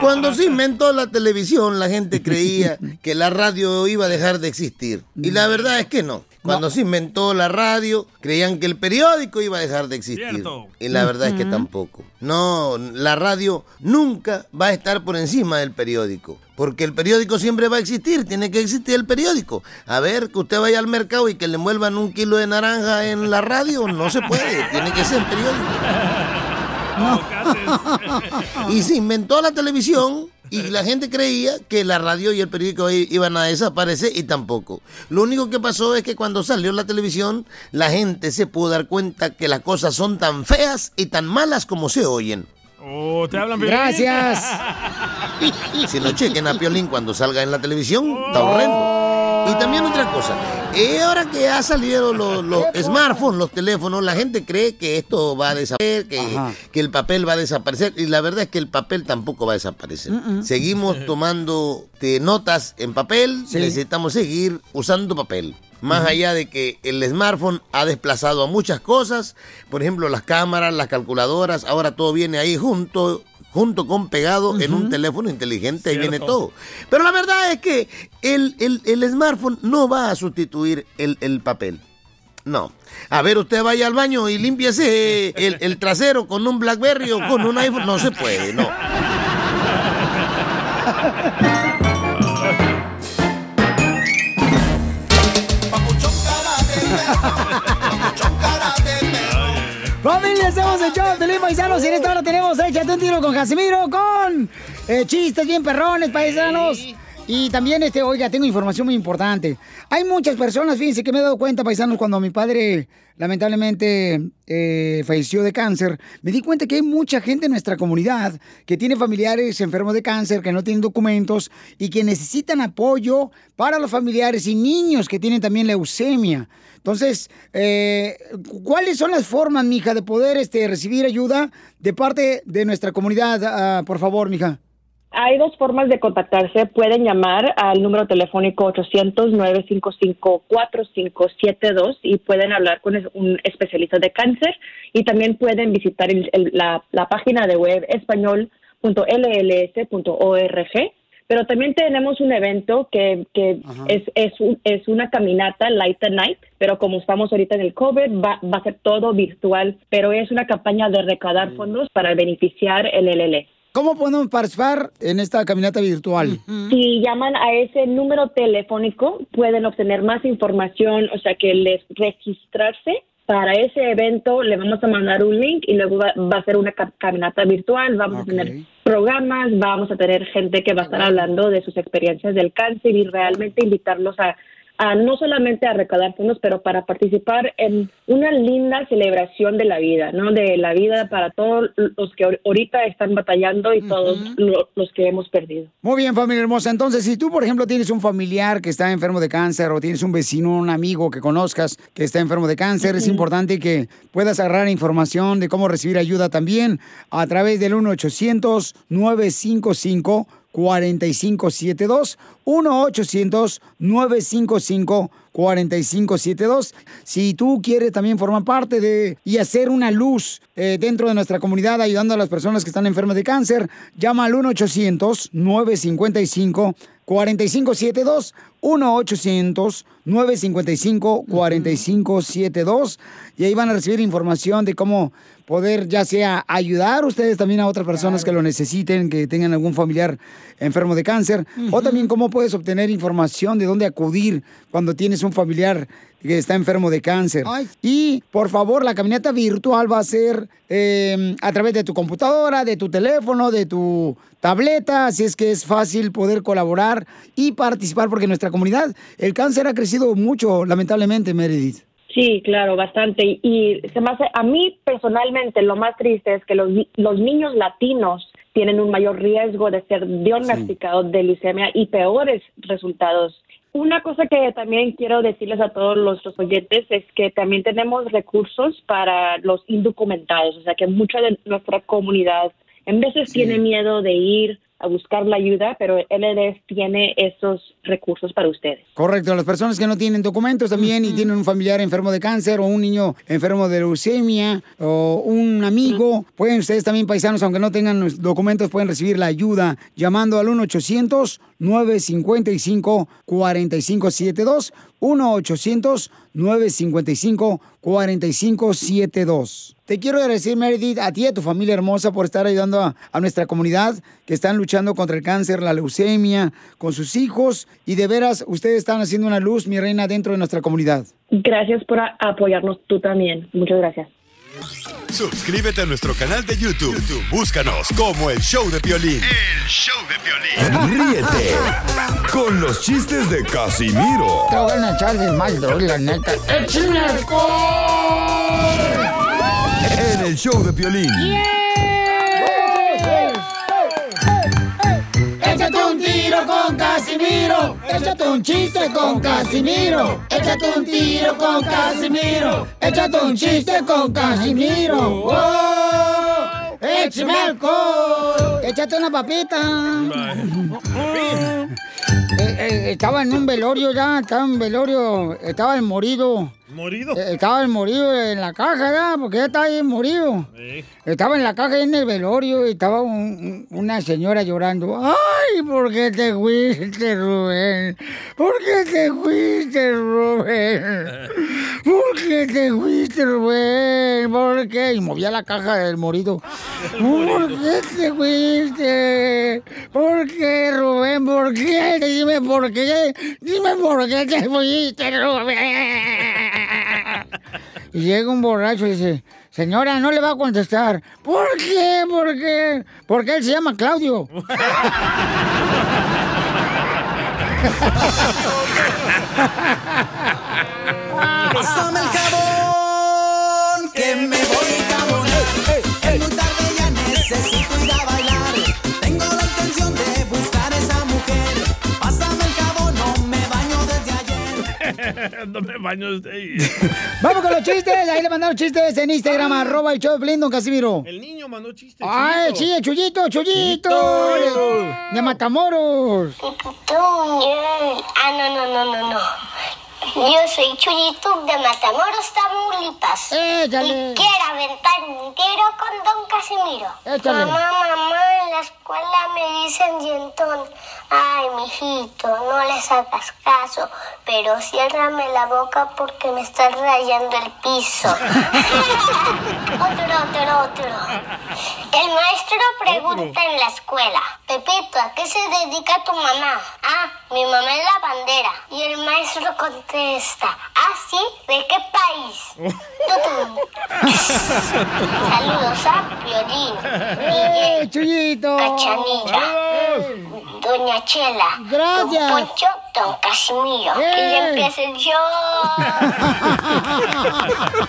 Cuando se inventó la televisión, la gente creía que la radio iba a dejar de existir. Y la verdad es que no. Cuando se inventó la radio, creían que el periódico iba a dejar de existir. Y la verdad es que tampoco. No, la radio nunca va a estar por encima del periódico. Porque el periódico siempre va a existir, tiene que existir el periódico. A ver, que usted vaya al mercado y que le muevan un kilo de naranja en la radio, no se puede, tiene que ser periódico. Y se inventó la televisión y la gente creía que la radio y el periódico iban a desaparecer y tampoco. Lo único que pasó es que cuando salió la televisión, la gente se pudo dar cuenta que las cosas son tan feas y tan malas como se oyen. Oh, te hablan bien. Gracias. Si no chequen a Piolín cuando salga en la televisión, está horrendo. Y también otra cosa, eh, ahora que ha salido los, los smartphones, los teléfonos, la gente cree que esto va a desaparecer, que, que el papel va a desaparecer. Y la verdad es que el papel tampoco va a desaparecer. Mm-mm. Seguimos tomando eh, notas en papel, necesitamos seguir usando papel. Más allá de que el smartphone ha desplazado a muchas cosas, por ejemplo las cámaras, las calculadoras, ahora todo viene ahí junto, junto con pegado en un teléfono inteligente, ahí viene todo. Pero la verdad es que el, el- el smartphone no va a sustituir el, el papel. No. A ver, usted vaya al baño y límpiese el, el trasero con un Blackberry o con un iPhone. No se puede, no. Familia, somos el show de Paisanos y en esta hora tenemos Échate un tiro con Casimiro con eh, chistes bien perrones, paisanos. Y también, este, oiga, tengo información muy importante. Hay muchas personas, fíjense que me he dado cuenta, paisanos, cuando mi padre lamentablemente eh, falleció de cáncer, me di cuenta que hay mucha gente en nuestra comunidad que tiene familiares enfermos de cáncer, que no tienen documentos y que necesitan apoyo para los familiares y niños que tienen también leucemia. Entonces, eh, ¿cuáles son las formas, mija, de poder este, recibir ayuda de parte de nuestra comunidad? Ah, por favor, mija. Hay dos formas de contactarse. Pueden llamar al número telefónico 800-955-4572 y pueden hablar con un especialista de cáncer. Y también pueden visitar la, la página de web español.lls.org. Pero también tenemos un evento que, que es, es, un- es una caminata Light the Night, pero como estamos ahorita en el COVID, va, va a ser todo virtual, pero es una campaña de recaudar fondos para beneficiar el LL. ¿Cómo podemos participar en esta caminata virtual? Si llaman a ese número telefónico, pueden obtener más información, o sea que les registrarse para ese evento, le vamos a mandar un link y luego va, va a ser una ca- caminata virtual, vamos a tener programas, vamos a tener gente que va a estar hablando de sus experiencias del cáncer y realmente invitarlos a, a no solamente a recaudar fondos, pero para participar en una linda celebración de la vida, ¿no? De la vida para todos los que ahor- ahorita están batallando y todos lo- los que hemos perdido. Muy bien, familia hermosa. Entonces, si tú, por ejemplo, tienes un familiar que está enfermo de cáncer o tienes un vecino, un amigo que conozcas que está enfermo de cáncer, es importante que puedas agarrar información de cómo recibir ayuda también a través del 1-800-955-4572. 1-800-955-4572. Si tú quieres también formar parte de y hacer una luz eh, dentro de nuestra comunidad ayudando a las personas que están enfermas de cáncer, llama al 1-800-955-4572. 1-800-955-4572. Y ahí van a recibir información de cómo poder ya sea ayudar ustedes también a otras personas que lo necesiten, que tengan algún familiar enfermo de cáncer, o también cómo puedes obtener información de dónde acudir cuando tienes un familiar que está enfermo de cáncer. Y por favor, la caminata virtual va a ser eh, a través de tu computadora, de tu teléfono, de tu tableta, así es que es fácil poder colaborar y participar porque en nuestra comunidad el cáncer ha crecido mucho, lamentablemente, Meredith. Sí, claro, bastante. Y, y se me hace, a mí personalmente lo más triste es que los, los niños latinos tienen un mayor riesgo de ser diagnosticados de leucemia y peores resultados. Una cosa que también quiero decirles a todos los, los oyentes es que también tenemos recursos para los indocumentados, o sea que mucha de nuestra comunidad en veces tiene miedo de ir a buscar la ayuda, pero LDS tiene esos recursos para ustedes. Correcto, las personas que no tienen documentos también y tienen un familiar enfermo de cáncer o un niño enfermo de leucemia o un amigo, pueden ustedes también paisanos, aunque no tengan los documentos, pueden recibir la ayuda llamando al 1-800-955-4572, 1-800-955-4572. Te quiero agradecer, Meredith, a ti y a tu familia hermosa por estar ayudando a, a nuestra comunidad que están luchando contra el cáncer, la leucemia, con sus hijos. Y de veras, ustedes están haciendo una luz, mi reina, dentro de nuestra comunidad. Gracias por apoyarnos tú también. Muchas gracias. Suscríbete a nuestro canal de YouTube. YouTube, Búscanos como el show de violín. El show de violín. Ríete con los chistes de Casimiro Te voy a echar de mal, la neta. ¡Échame en el show de violín. Échate Casimiro. Échate un chiste con Casimiro. Échate un tiro con Casimiro. Échate un chiste con Casimiro. ¡Wow! ¡Échame alcohol! Échate una papita. Eh, eh, estaba en un velorio ya, estaba en un velorio, estaba el morido. ¿Morido? Eh, estaba el morido en la caja, ¿verdad? Porque ya está ahí morido. Estaba en la caja en el velorio y estaba un- un- una señora llorando. ¡Ay, por qué te fuiste, Rubén! ¿Por qué te fuiste, Rubén? ¿Por qué te fuiste, Rubén? ¿Por qué? Y movía la caja del morido. ¿Por qué te fuiste? ¿Por qué, Rubén? ¿Por qué? Dime por qué. Dime por qué te fuiste, Rubén. Y llega un borracho y dice, señora, no le va a contestar. ¿Por qué? ¿Por qué? Porque él se llama Claudio. Pásame el jabón, me baño de ahí. Vamos con los chistes. Ahí le mandaron chistes en Instagram, arroba el show de Pelín, don Casimiro. El niño mandó chiste. Ay, sí, el Chuyito, Chuyito. Chuyito. De Matamoros. Ah, no, no, no, no, no. Yo soy Chuyito de Matamoros, Tamaulipas. Échale. Y quiero aventar un tiro con Don Casimiro. Échale. Mamá, mamá, en la escuela me dicen dientón. Ay, mijito, no les hagas caso, pero ciérrame la boca porque me estás rayando el piso. otro, otro, otro. El maestro pregunta en la escuela, Pepito, ¿a qué se dedica tu mamá? Ah, mi mamá es la bandera. Y el maestro contesta, ¿ah, sí? ¿De qué país? Saludos a Piolín, ¡Eh, Chuyito! Cachanilla, Doña Chela, Gracias. Don Poncho, Don Casimiro. Que ¡Eh! ya empiece el show.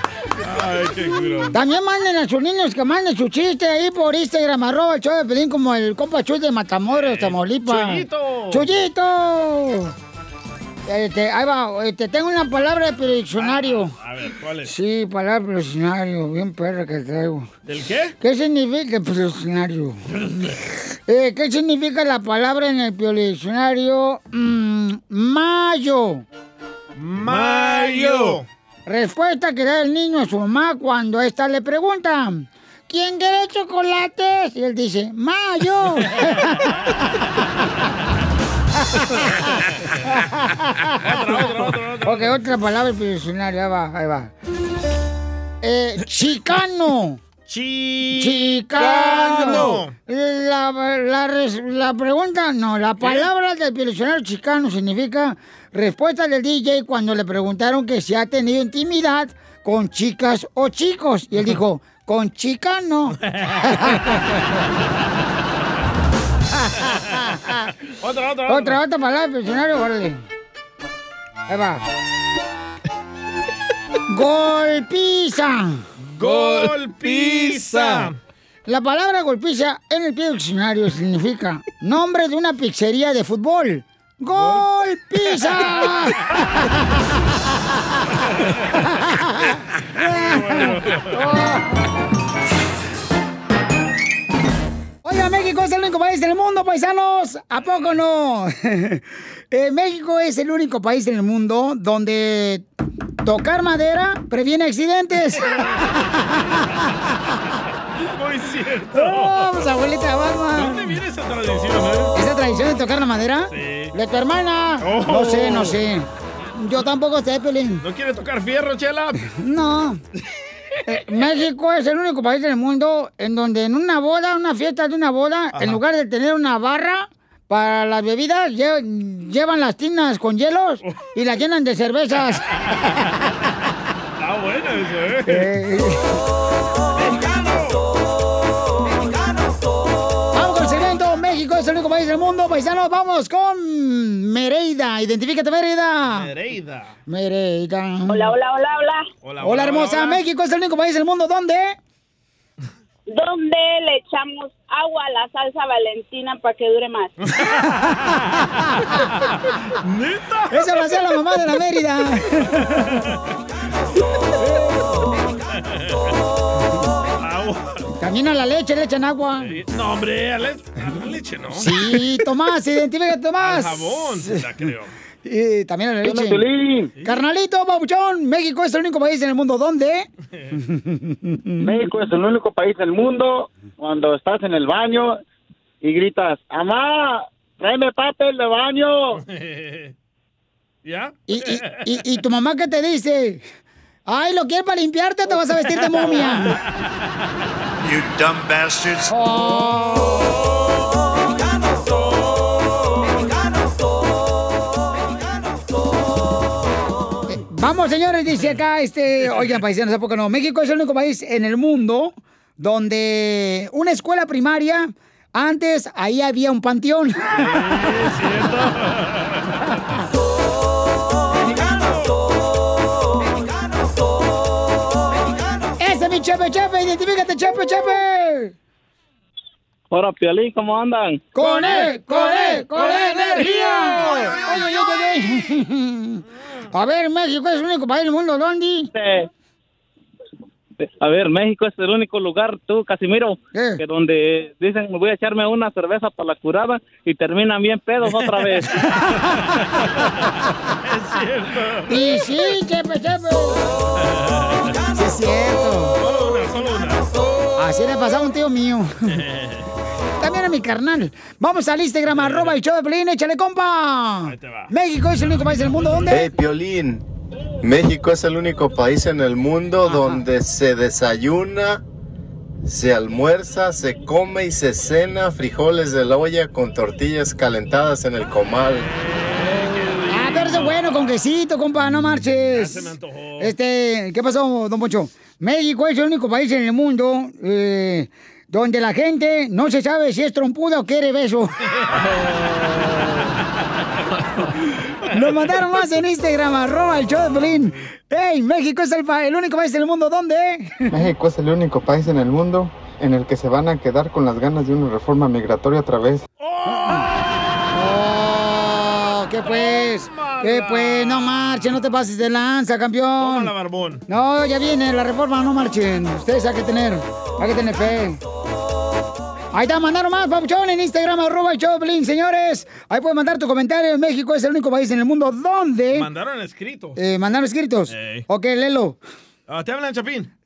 Ay, qué. También manden a sus niños que manden su chiste ahí por Instagram, arroba el show de Pelín, como el compa Chuy de Matamoros, Tamaulipas. Chuyito. ¡Chuyito! Este, ahí va, este, tengo una palabra de diccionario. A ver, ¿cuál es? Sí, palabra de diccionario, bien perra que traigo. ¿Del qué? ¿Qué significa el diccionario? Eh, ¿Qué significa la palabra en el diccionario? Mm, mayo. Mayo. Respuesta que da el niño a su mamá cuando ésta le pregunta, ¿quién quiere chocolates? Y él dice, Mayo. Ok, otra palabra diccionario, ahí va, ahí va. Eh, chicano. Chicano. La, la la pregunta, no, la palabra del diccionario chicano significa respuesta del DJ cuando le preguntaron que si ha tenido intimidad con chicas o chicos. Y él dijo, con chicano. Otra, otra, Otra, otra palabra órale. Ahí va. Golpiza. Golpiza. La palabra golpiza en el pie diccionario significa nombre de una pizzería de fútbol. ¡Golpiza! Oiga, México es el único país del mundo, paisanos. ¿A poco no? Eh, México es el único país en el mundo donde tocar madera previene accidentes. Muy cierto. ¡Oh, pues, abuelita ¿De Barba! dónde viene esa tradición, eh? ¿Esa tradición de tocar la madera? Sí. ¿De tu hermana? Oh. No sé, no sé. Yo tampoco sé, Pelín. ¿No quiere tocar fierro, Chela? No. Eh, México es el único país en el mundo en donde en una boda, una fiesta de una boda, en lugar de tener una barra para las bebidas, lle- llevan las tinas con hielos y las llenan de cervezas. Está bueno eso, ¿eh? Eh, del mundo. Paisanos, vamos con Mereida. Identifícate, Mereida. Nereida. Mereida. Hola, hola, hola, hola. Hola, Hola, hermosa. México es el único país del mundo. ¿Dónde? ¿Dónde le echamos agua a la salsa valentina para que dure más? ¿Neta? Esa lo hacía la mamá de la Mérida. También a la leche le echan agua. No, hombre, a la, a la leche, ¿no? Sí, Tomás, identifícate, Al Tomás. jabón, la creo. Y también a la ¿Qué onda, leche. Piolín? Carnalito, babuchón, México es el único país en el mundo. ¿Dónde? México es el único país del mundo cuando estás en el baño y gritas, ¡Amá! ¡Tráeme papel de baño! ¿Ya? ¿Y, y, y, y tu mamá qué te dice? Ay, ¿lo quieres para limpiarte o te vas a vestir de momia? You dumb bastards. Vamos, señores, dice acá, este, oigan, paisanos, ¿a poco no? México es el único país en el mundo donde una escuela primaria, antes ahí había un panteón. Chepe, Chepe, identifícate, Chepe, Chepe. Hola, Piolín, ¿cómo andan? ¡Con él, con él, con él, energía! Oye, oye, oye. A ver, México es el único país del mundo, ¿dónde? A ver, México es el único lugar, tú, Casimiro, que donde dicen, me voy a echarme una cerveza para la curada y terminan bien pedos otra vez. Y sí, Chepe, Chepe. Sí, es cierto. Solo una, solo una. Así le pasaba a un tío mío. También a mi carnal. Vamos al Instagram, arroba el show de Pelín, échale compa. México es el único país del mundo, ¿dónde? Hey, Piolín. México es el único país en el mundo donde se desayuna, se almuerza, se come y se cena frijoles de la olla con tortillas calentadas en el comal. Ah, pero eso es bueno, con quesito, compa, no marches. Este, ¿qué pasó, don Poncho? México es el único país en el mundo eh, donde la gente no se sabe si es trompuda o quiere beso. Nos mandaron más en Instagram, arroba el show de Pelín. ¡Ey! México es el, el único país en el mundo, ¿dónde? México es el único país en el mundo en el que se van a quedar con las ganas de una reforma migratoria otra vez. ¡Oh! ¿Qué pues? ¿Qué pues? No marchen, no te pases de lanza, campeón. Tómala, barbón. No, ya viene la reforma, no marchen. Ustedes hay que tener, hay que tener fe. Ahí está, mandaron más, papuchón, en Instagram, arroba Pelín, señores. Ahí pueden mandar tu comentario. México es el único país en el mundo donde... Mandaron escrito. Eh, mandaron escritos. Ey. Ok, léelo. Ah, te hablan, Chapín.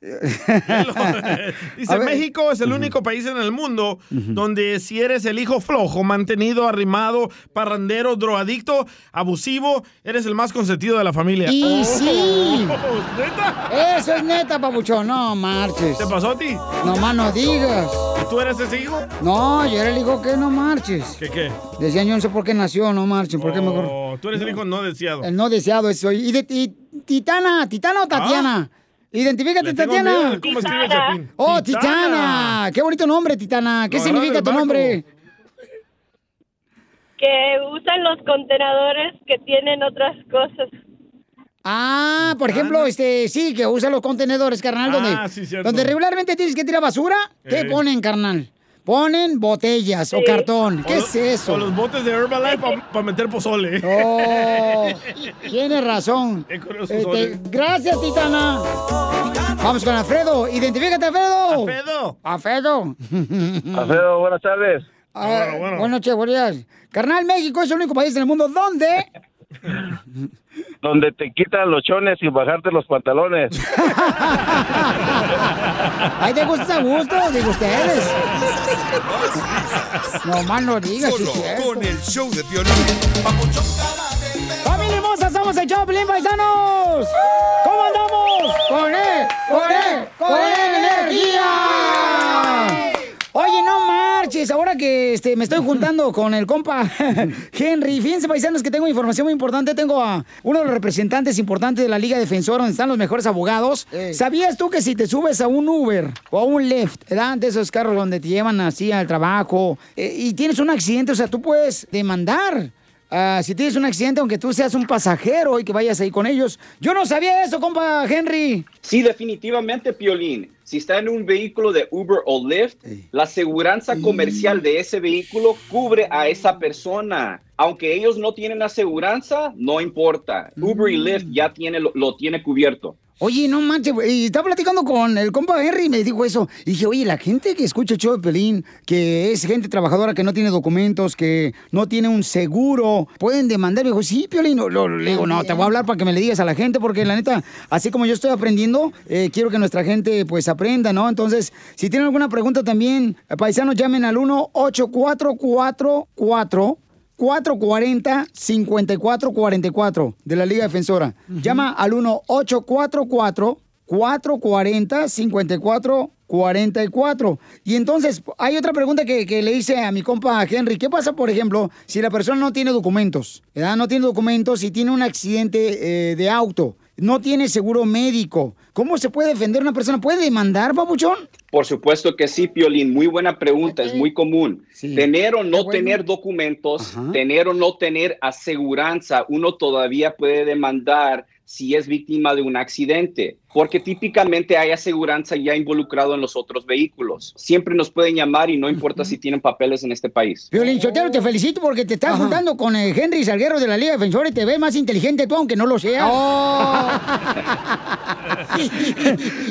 Dice. México es el único país en el mundo donde si eres el hijo flojo, mantenido, arrimado, parrandero, drogadicto, abusivo, eres el más consentido de la familia. Y sí. Oh, ¿Neta? Eso es neta, papuchón. No marches. ¿Te pasó a ti? No más no digas. ¿Y tú eres ese hijo? No, yo era el hijo que no marches. ¿Qué qué? Decían, yo no sé por qué nació, no marchen, por qué mejor. Oh, tú eres el hijo no deseado. El no deseado eso. Y, de, y Titana, Titana o Tatiana. Identifícate. Le Tatiana. cómo escribe Chapín. Oh, Titana. Titana. Qué bonito nombre, Titana. ¿Qué significa tu nombre? Que usan los contenedores que tienen otras cosas. Ah, por ejemplo, este, sí, que usa los contenedores, carnal, donde, Ah, sí, cierto. donde regularmente tienes que tirar basura. ¿Qué Eh. ponen, carnal? Ponen botellas o cartón. ¿Qué O es eso? O los botes de Herbalife para meter pozole. Oh, tienes razón. Este, gracias, Titana. Vamos con Alfredo. Identifícate, Alfredo. Alfredo. Alfredo. Alfredo, buenas tardes. Ah, Buenas noches, buenos días. Carnal, México es el único país en el mundo donde... Donde te quitan los chones y bajarte los pantalones. Ay, te gusta a gusto, digo ustedes. No más no digas, Solo con el show de Piolín. ¡Familia hermosa! ¡Somos el Choplin, paisanos! ¿Cómo andamos? ¡Con él! ¡Con él! ¡Con él, energía! Oye, no ahora que este, me estoy juntando con el compa Henry, fíjense paisanos que tengo información muy importante, tengo a uno de los representantes importantes de la Liga Defensora, donde están los mejores abogados. ¿Sabías tú que si te subes a un Uber o a un Lyft, ¿verdad? de esos carros donde te llevan así al trabajo, eh, y tienes un accidente, o sea, tú puedes demandar Ah, si tienes un accidente, aunque tú seas un pasajero y que vayas ahí con ellos. Yo no sabía eso, compa Henry. Sí, definitivamente, Piolín. Si está en un vehículo de Uber o Lyft, la aseguranza comercial de ese vehículo cubre a esa persona. Aunque ellos no tienen aseguranza, no importa. Uber y Lyft ya tiene, lo, lo tiene cubierto. Oye, no manches, y estaba platicando con el compa Henry y me dijo eso. Y dije, oye, la gente que escucha el show de Pelín, que es gente trabajadora que no tiene documentos, que no tiene un seguro, pueden demandar. Me dijo, sí, Piolín. Lo- lo- le digo, no, te voy a hablar para que me le digas a la gente, porque la neta, así como yo estoy aprendiendo, eh, quiero que nuestra gente pues aprenda, ¿no? Entonces, si tienen alguna pregunta también, paisanos, llamen al 1-844-4 440-5444 de la Liga Defensora. Llama al 1-844-440-5444. Y entonces, hay otra pregunta que, que le hice a mi compa Henry. ¿Qué pasa, por ejemplo, si la persona no tiene documentos? ¿verdad? No tiene documentos y tiene un accidente eh, de auto. No tiene seguro médico. ¿Cómo se puede defender una persona? ¿Puede demandar, papuchón? Por supuesto que sí, Piolín. Muy buena pregunta, es muy común. Tener o no tener documentos, tener o no tener aseguranza, uno todavía puede demandar si es víctima de un accidente, porque típicamente hay aseguranza ya involucrado en los otros vehículos. Siempre nos pueden llamar y no importa si tienen papeles en este país. Violín Sotelo, te felicito porque te estás juntando con eh, Henry Salguero de la Liga Defensora y te ves más inteligente tú, aunque no lo seas.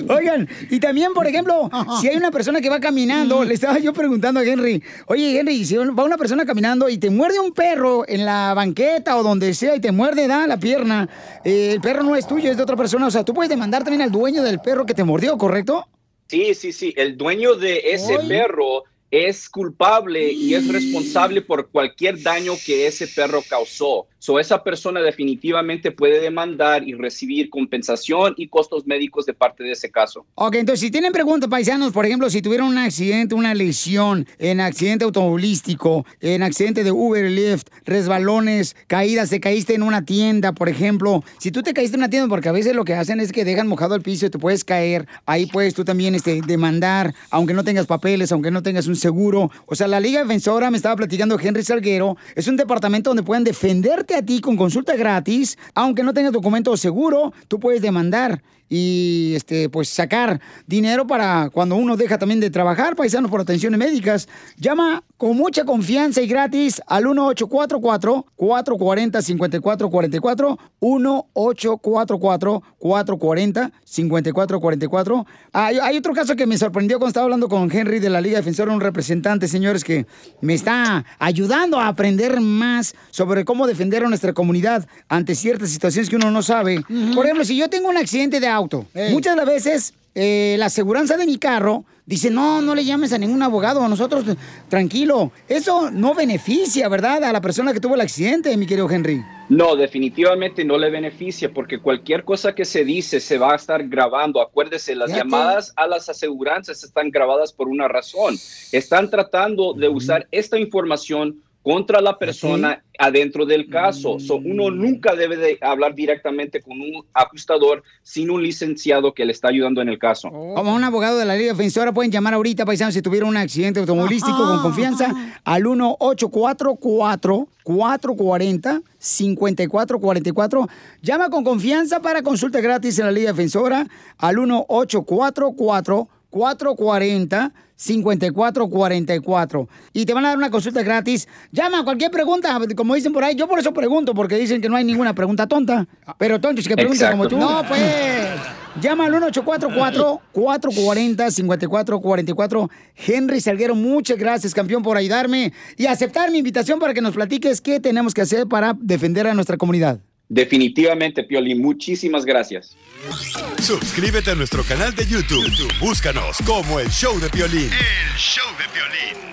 Oigan, y también, por ejemplo, si hay una persona que va caminando, le estaba yo preguntando a Henry, oye, Henry, si va una persona caminando y te muerde un perro en la banqueta o donde sea y te muerde, da la pierna, eh, el perro no es tuyo, es de otra persona, o sea, tú puedes demandar también al dueño del perro que te mordió, ¿correcto? Sí, sí, sí. El dueño de ese perro es culpable y es responsable por cualquier daño que ese perro causó. So, esa persona definitivamente puede demandar y recibir compensación y costos médicos de parte de ese caso. Ok, entonces si tienen preguntas, paisanos, por ejemplo, si tuvieron un accidente, una lesión en accidente automovilístico, en accidente de Uber, Lyft, resbalones, caídas, te caíste en una tienda, por ejemplo, si tú te caíste en una tienda, porque a veces lo que hacen es que dejan mojado el piso y te puedes caer, ahí puedes tú también este, demandar, aunque no tengas papeles, aunque no tengas un seguro. O sea, la Liga Defensora, me estaba platicando Henry Salguero, es un departamento donde pueden defenderte a ti con consulta gratis, aunque no tengas documento seguro, tú puedes demandar y este pues sacar dinero para cuando uno deja también de trabajar, paisanos por atenciones médicas. Llama con mucha confianza y gratis al 1844 440 5444 1844 440 5444. Hay, hay otro caso que me sorprendió cuando estaba hablando con Henry de la Liga Defensora, un representante, señores, que me está ayudando a aprender más sobre cómo defender a nuestra comunidad ante ciertas situaciones que uno no sabe. Por ejemplo, si yo tengo un accidente de auto, muchas de las veces eh, la aseguranza de mi carro dice, no, no le llames a ningún abogado, a nosotros, tranquilo. Eso no beneficia, ¿verdad? A la persona que tuvo el accidente, mi querido Henry. No, definitivamente no le beneficia porque cualquier cosa que se dice se va a estar grabando. Acuérdese, las Fíjate. llamadas a las aseguranzas están grabadas por una razón. Están tratando de usar esta información contra la persona adentro del caso. So, uno nunca debe de hablar directamente con un ajustador sin un licenciado que le está ayudando en el caso. Como un abogado de la Liga Defensora pueden llamar ahorita, paisanos, si tuvieron un accidente automovilístico con confianza al 1844 440 5444. Llama con confianza para consulta gratis en la Liga Defensora al 1844 440 5444 y te van a dar una consulta gratis. Llama a cualquier pregunta, como dicen por ahí. Yo por eso pregunto, porque dicen que no hay ninguna pregunta tonta. Pero tontos que preguntan como tú. No, pues. Llama al 1844-440-5444. Henry Salguero, muchas gracias, campeón, por ayudarme y aceptar mi invitación para que nos platiques qué tenemos que hacer para defender a nuestra comunidad. Definitivamente, Pioli, muchísimas gracias. Suscríbete a nuestro canal de YouTube. YouTube, Búscanos como el show de Piolín. El show de violín.